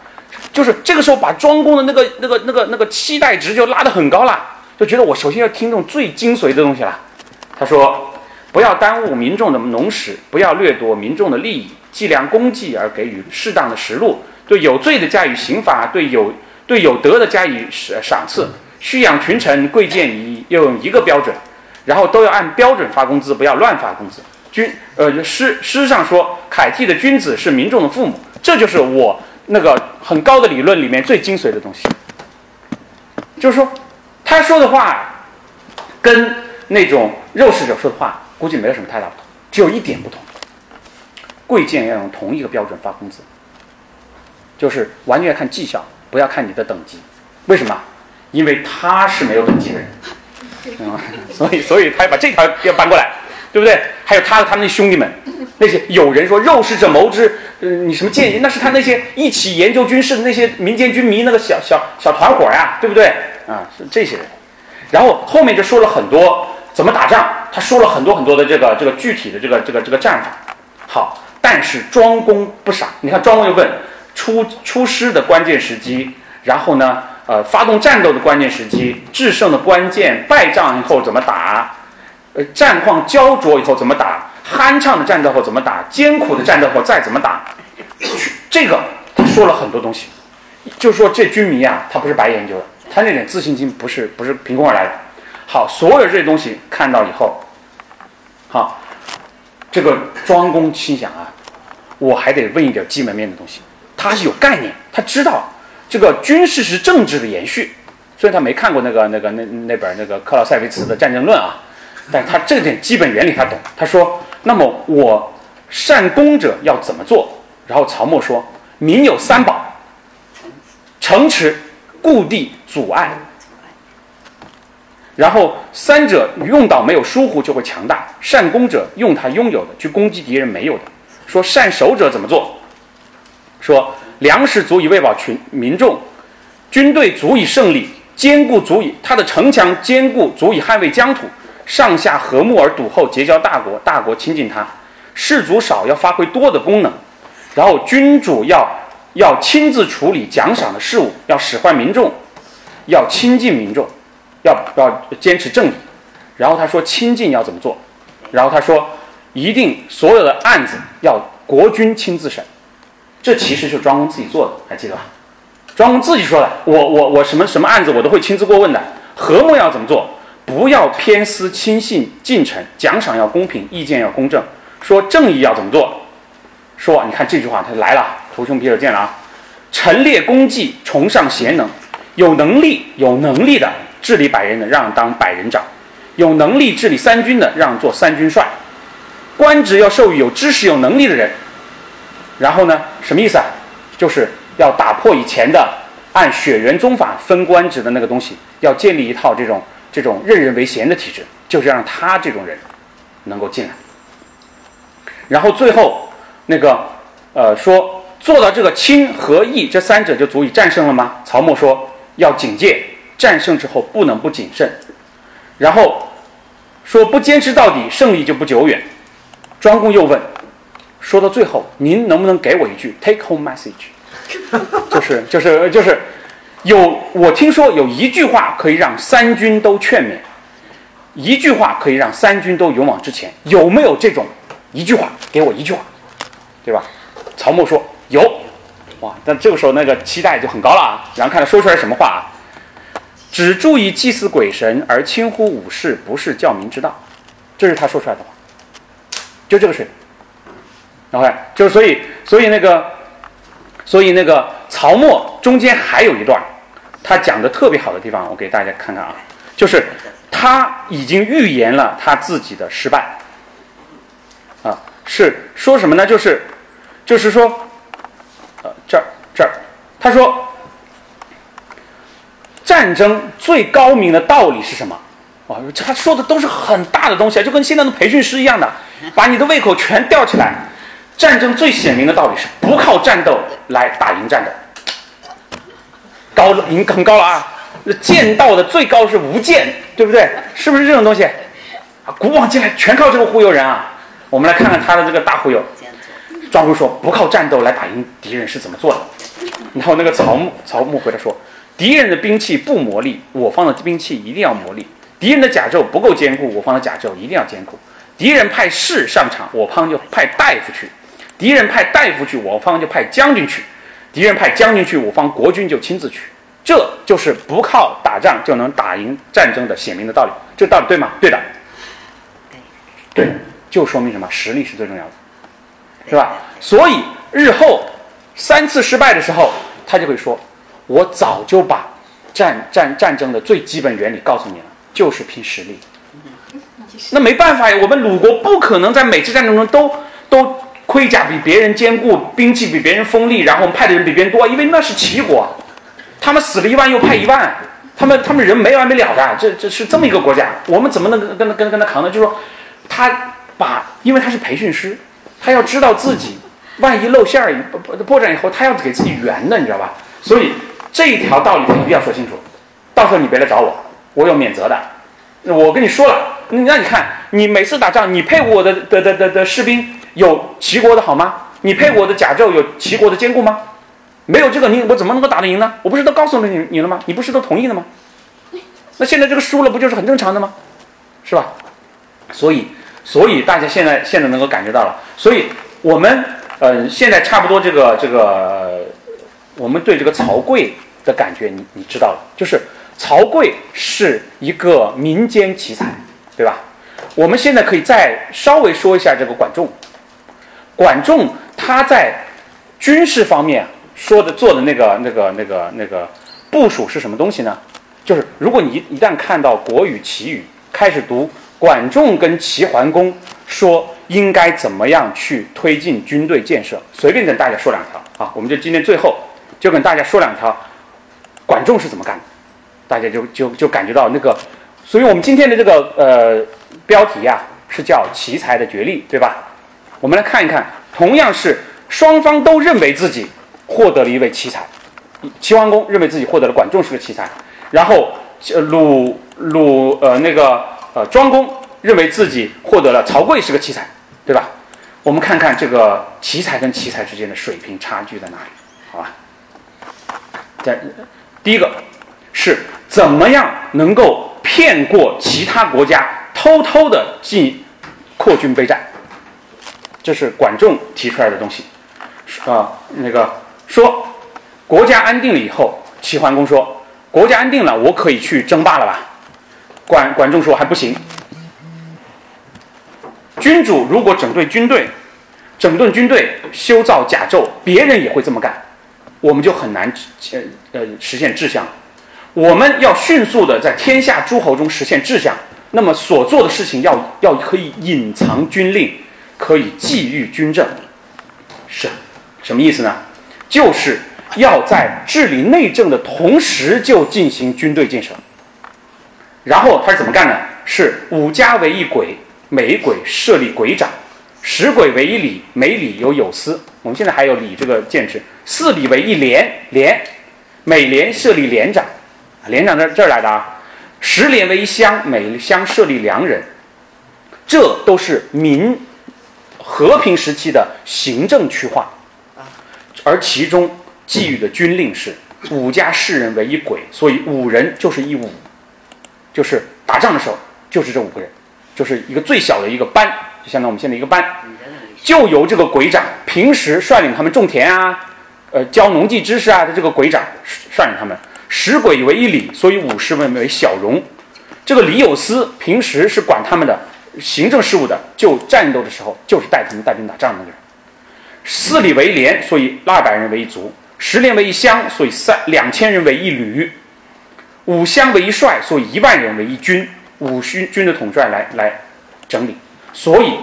[SPEAKER 2] 就是这个时候把庄公的那个那个那个那个期待值就拉得很高了，就觉得我首先要听这种最精髓的东西了。他说：不要耽误民众的农时，不要掠夺民众的利益，计量功绩而给予适当的食禄，对有罪的加以刑罚，对有对有德的加以赏赏赐，蓄养群臣贵贱以要用一个标准，然后都要按标准发工资，不要乱发工资。”君呃诗诗上说，凯替的君子是民众的父母，这就是我那个很高的理论里面最精髓的东西。就是说，他说的话跟那种肉食者说的话，估计没有什么太大不同，只有一点不同：贵贱要用同一个标准发工资，就是完全要看绩效，不要看你的等级。为什么？因为他是没有等级的人，嗯，所以所以他要把这条要搬过来，对不对？还有他和他们那兄弟们，那些有人说肉食者谋之，呃，你什么建议？那是他那些一起研究军事的那些民间军迷那个小小小团伙呀，对不对？啊，是这些人。然后后面就说了很多怎么打仗，他说了很多很多的这个这个具体的这个这个这个战法。好，但是庄公不傻，你看庄公就问出出师的关键时机，然后呢？呃，发动战斗的关键时机，制胜的关键，败仗以后怎么打？呃，战况焦灼以后怎么打？酣畅的战斗后怎么打？艰苦的战斗后再怎么打？这个他说了很多东西，就说这军迷啊，他不是白研究的，他那点自信心不是不是凭空而来的。好，所有这些东西看到以后，好，这个庄公心想啊，我还得问一点基本面的东西，他是有概念，他知道。这个军事是政治的延续，虽然他没看过那个那个那那本那个克劳塞维茨的《战争论》啊，但他这点基本原理他懂。他说：“那么我善攻者要怎么做？”然后曹沫说：“民有三宝，城池、故地、阻碍。然后三者用到没有疏忽就会强大。善攻者用他拥有的去攻击敌人没有的。说善守者怎么做？说。”粮食足以喂饱群民众，军队足以胜利，坚固足以他的城墙坚固足以捍卫疆土，上下和睦而笃厚，结交大国，大国亲近他。士卒少要发挥多的功能，然后君主要要亲自处理奖赏的事务，要使唤民众，要亲近民众，要要坚持正义。然后他说亲近要怎么做？然后他说一定所有的案子要国君亲自审。这其实是庄公自己做的，还记得吧？庄公自己说的，我我我什么什么案子我都会亲自过问的。和睦要怎么做？不要偏私轻信近臣，奖赏要公平，意见要公正。说正义要怎么做？说你看这句话，他来了，图穷匕首见了啊！陈列功绩，崇尚贤能，有能力有能力的治理百人的让当百人长，有能力治理三军的让做三军帅，官职要授予有知识有能力的人。然后呢？什么意思啊？就是要打破以前的按血缘宗法分官职的那个东西，要建立一套这种这种任人唯贤的体制，就是让他这种人能够进来。然后最后那个呃说做到这个亲和义这三者就足以战胜了吗？曹沫说要警戒，战胜之后不能不谨慎。然后说不坚持到底，胜利就不久远。庄公又问。说到最后，您能不能给我一句 take home message？就是就是就是，有我听说有一句话可以让三军都劝勉，一句话可以让三军都勇往直前，有没有这种一句话？给我一句话，对吧？曹沫说有，哇！但这个时候那个期待就很高了啊。然后看他说出来什么话啊？只注意祭祀鬼神而轻忽武士，不是教民之道。这是他说出来的话，就这个水平。OK，就是所以，所以那个，所以那个曹沫中间还有一段，他讲的特别好的地方，我给大家看看啊，就是他已经预言了他自己的失败，啊，是说什么呢？就是，就是说，呃，这儿这儿，他说，战争最高明的道理是什么？啊，他说的都是很大的东西，就跟现在的培训师一样的，把你的胃口全吊起来。战争最显明的道理是不靠战斗来打赢战斗，高了，赢很高了啊！剑道的最高是无剑，对不对？是不是这种东西？古往今来全靠这个忽悠人啊！我们来看看他的这个大忽悠。庄公说不靠战斗来打赢敌人是怎么做的？然后那个曹木曹木回答说：敌人的兵器不磨砺，我方的兵器一定要磨砺；敌人的甲胄不够坚固，我方的甲胄一定要坚固；敌人派士上场，我方就派大夫去。敌人派大夫去，我方就派将军去；敌人派将军去，我方国军就亲自去。这就是不靠打仗就能打赢战争的显明的道理。这道理对吗？对的。对，就说明什么？实力是最重要的，是吧？所以日后三次失败的时候，他就会说：“我早就把战战战争的最基本原理告诉你了，就是拼实力。那没办法呀，我们鲁国不可能在每次战争中都都盔甲比别人坚固，兵器比别人锋利，然后我们派的人比别人多，因为那是齐国，他们死了一万又派一万，他们他们人没完没了的，这这是这么一个国家，我们怎么能跟跟跟跟他扛呢？就是说，他把，因为他是培训师，他要知道自己万一露馅儿破破破绽以后，他要给自己圆的，你知道吧？所以这一条道理他一定要说清楚，到时候你别来找我，我有免责的。我跟你说了，那你看，你每次打仗，你配我的的的的的士兵有齐国的好吗？你配我的甲胄有齐国的坚固吗？没有这个，你我怎么能够打得赢呢？我不是都告诉了你你了吗？你不是都同意了吗？那现在这个输了，不就是很正常的吗？是吧？所以，所以大家现在现在能够感觉到了，所以我们嗯，现在差不多这个这个，我们对这个曹刿的感觉，你你知道了，就是。曹刿是一个民间奇才，对吧？我们现在可以再稍微说一下这个管仲。管仲他在军事方面说的做的那个那个那个那个部署是什么东西呢？就是如果你一旦看到《国语·齐语》，开始读管仲跟齐桓公说应该怎么样去推进军队建设，随便跟大家说两条啊，我们就今天最后就跟大家说两条，管仲是怎么干的。大家就就就感觉到那个，所以我们今天的这个呃标题呀是叫奇才的角力，对吧？我们来看一看，同样是双方都认为自己获得了一位奇才，齐桓公认为自己获得了管仲是个奇才，然后鲁鲁呃那个呃庄公认为自己获得了曹刿是个奇才，对吧？我们看看这个奇才跟奇才之间的水平差距在哪里，好吧？在第一个是。怎么样能够骗过其他国家，偷偷的进扩军备战？这是管仲提出来的东西。啊，那个说国家安定了以后，齐桓公说国家安定了，我可以去争霸了吧？管管仲说还不行。君主如果整顿军队，整顿军队，修造甲胄，别人也会这么干，我们就很难呃呃实现志向。我们要迅速的在天下诸侯中实现志向，那么所做的事情要要可以隐藏军令，可以觊觎军政，是什么意思呢？就是要在治理内政的同时就进行军队建设。然后他是怎么干呢？是五家为一轨，每轨设立轨长；十轨为一里，每里有有司。我们现在还有里这个建制。四里为一连，连每连设立连长。连长在这儿来的啊，十连为一乡，每乡设立良人，这都是民和平时期的行政区划而其中寄予的军令是五家士人为一鬼，所以五人就是一五，就是打仗的时候就是这五个人，就是一个最小的一个班，就相当于我们现在一个班，就由这个鬼长平时率领他们种田啊，呃，教农技知识啊的这个鬼长率领他们。十轨为一里，所以五十为为小戎。这个李有司平时是管他们的行政事务的，就战斗的时候就是带他们带兵打仗的那个人。四里为连，所以二百人为一卒；十连为一乡，所以三两千人为一旅；五乡为一帅，所以一万人为一军。五军军的统帅来来整理。所以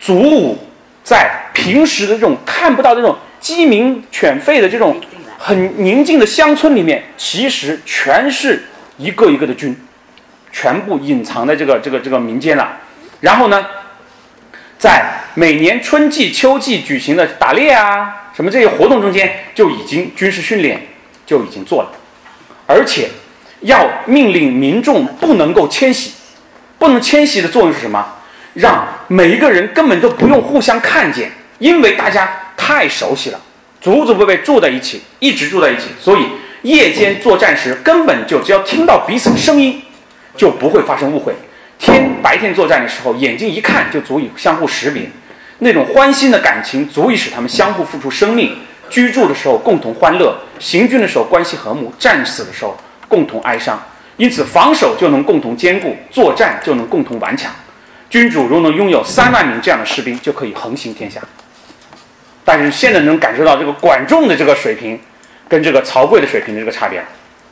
[SPEAKER 2] 祖武在平时的这种看不到这种鸡鸣犬吠的这种。很宁静的乡村里面，其实全是一个一个的军，全部隐藏在这个这个这个民间了。然后呢，在每年春季、秋季举行的打猎啊，什么这些活动中间，就已经军事训练就已经做了，而且要命令民众不能够迁徙，不能迁徙的作用是什么？让每一个人根本都不用互相看见，因为大家太熟悉了。祖祖辈辈住在一起，一直住在一起，所以夜间作战时根本就只要听到彼此的声音，就不会发生误会。天白天作战的时候，眼睛一看就足以相互识别，那种欢欣的感情足以使他们相互付出生命。居住的时候共同欢乐，行军的时候关系和睦，战死的时候共同哀伤。因此防守就能共同兼顾，作战就能共同顽强。君主如能拥有三万名这样的士兵，就可以横行天下。但是现在能感受到这个管仲的这个水平，跟这个曹刿的水平的这个差别，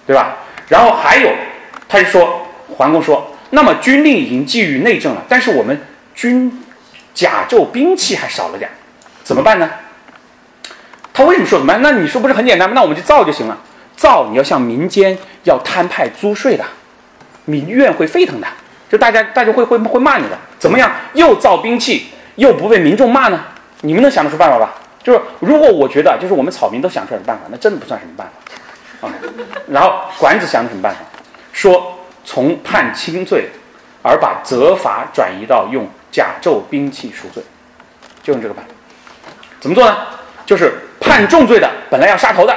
[SPEAKER 2] 对吧？然后还有，他就说桓公说：“那么军令已经基于内政了，但是我们军甲胄兵器还少了点，怎么办呢？”他为什么说怎么？那你说不是很简单吗？那我们就造就行了。造你要向民间要摊派租税的，民怨会沸腾的，就大家大家会会会骂你的。怎么样？又造兵器又不被民众骂呢？你们能想得出办法吧？就是如果我觉得就是我们草民都想出来的办法，那真的不算什么办法啊。然后管子想的什么办法？说从判轻罪，而把责罚转移到用甲胄兵器赎罪，就用这个办法。怎么做呢？就是判重罪的本来要杀头的。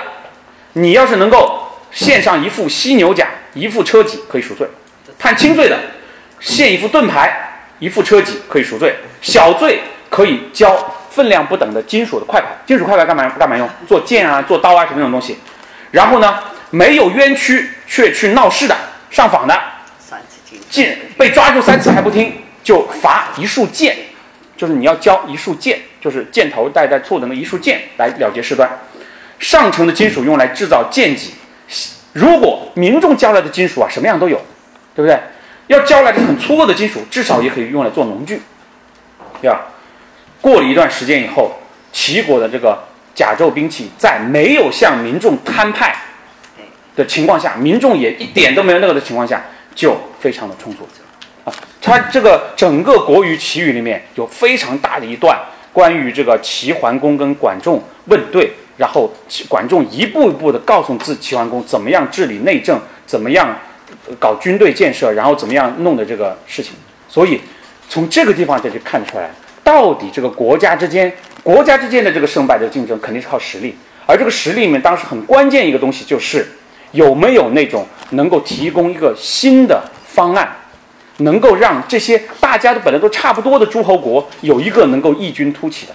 [SPEAKER 2] 你要是能够献上一副犀牛甲、一副车戟，可以赎罪；判轻罪的，献一副盾牌、一副车戟，可以赎罪；小罪可以交分量不等的金属的块牌。金属块牌干嘛干嘛用？做剑啊、做刀啊什么那种东西。然后呢，没有冤屈却去闹事的、上访的，剑被抓住三次还不听，就罚一束箭，就是你要交一束箭，就是箭头带带错的那一束箭来了结事端。上乘的金属用来制造剑戟，如果民众交来的金属啊，什么样都有，对不对？要交来的很粗恶的金属，至少也可以用来做农具。对吧？过了一段时间以后，齐国的这个甲胄兵器在没有向民众摊派的情况下，民众也一点都没有那个的情况下，就非常的充足啊。他这个整个《国语·齐语》里面有非常大的一段关于这个齐桓公跟管仲问对。然后管仲一步一步的告诉自齐桓公怎么样治理内政，怎么样搞军队建设，然后怎么样弄的这个事情。所以从这个地方就就看出来，到底这个国家之间国家之间的这个胜败的竞争肯定是靠实力，而这个实力里面当时很关键一个东西就是有没有那种能够提供一个新的方案，能够让这些大家都本来都差不多的诸侯国有一个能够异军突起的。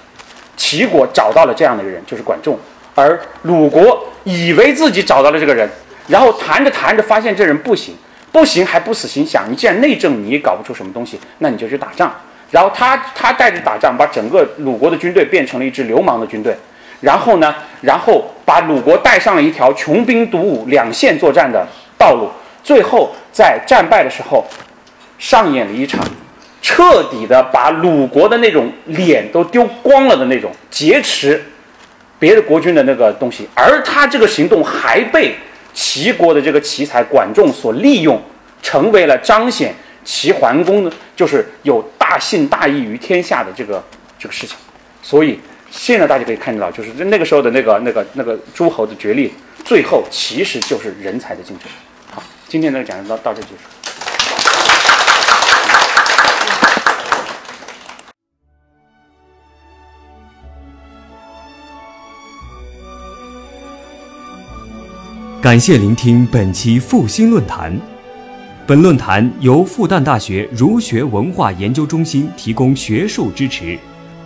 [SPEAKER 2] 齐国找到了这样的一个人，就是管仲。而鲁国以为自己找到了这个人，然后谈着谈着发现这人不行，不行还不死心，想你既然内政你也搞不出什么东西，那你就去打仗。然后他他带着打仗，把整个鲁国的军队变成了一支流氓的军队。然后呢，然后把鲁国带上了一条穷兵黩武、两线作战的道路。最后在战败的时候，上演了一场彻底的把鲁国的那种脸都丢光了的那种劫持。别的国君的那个东西，而他这个行动还被齐国的这个奇才管仲所利用，成为了彰显齐桓公的，就是有大信大义于天下的这个这个事情。所以现在大家可以看到，就是那个时候的那个那个那个诸侯的角力，最后其实就是人才的竞争。好，今天这个讲到到这结束。
[SPEAKER 1] 感谢聆听本期复兴论坛。本论坛由复旦大学儒学文化研究中心提供学术支持，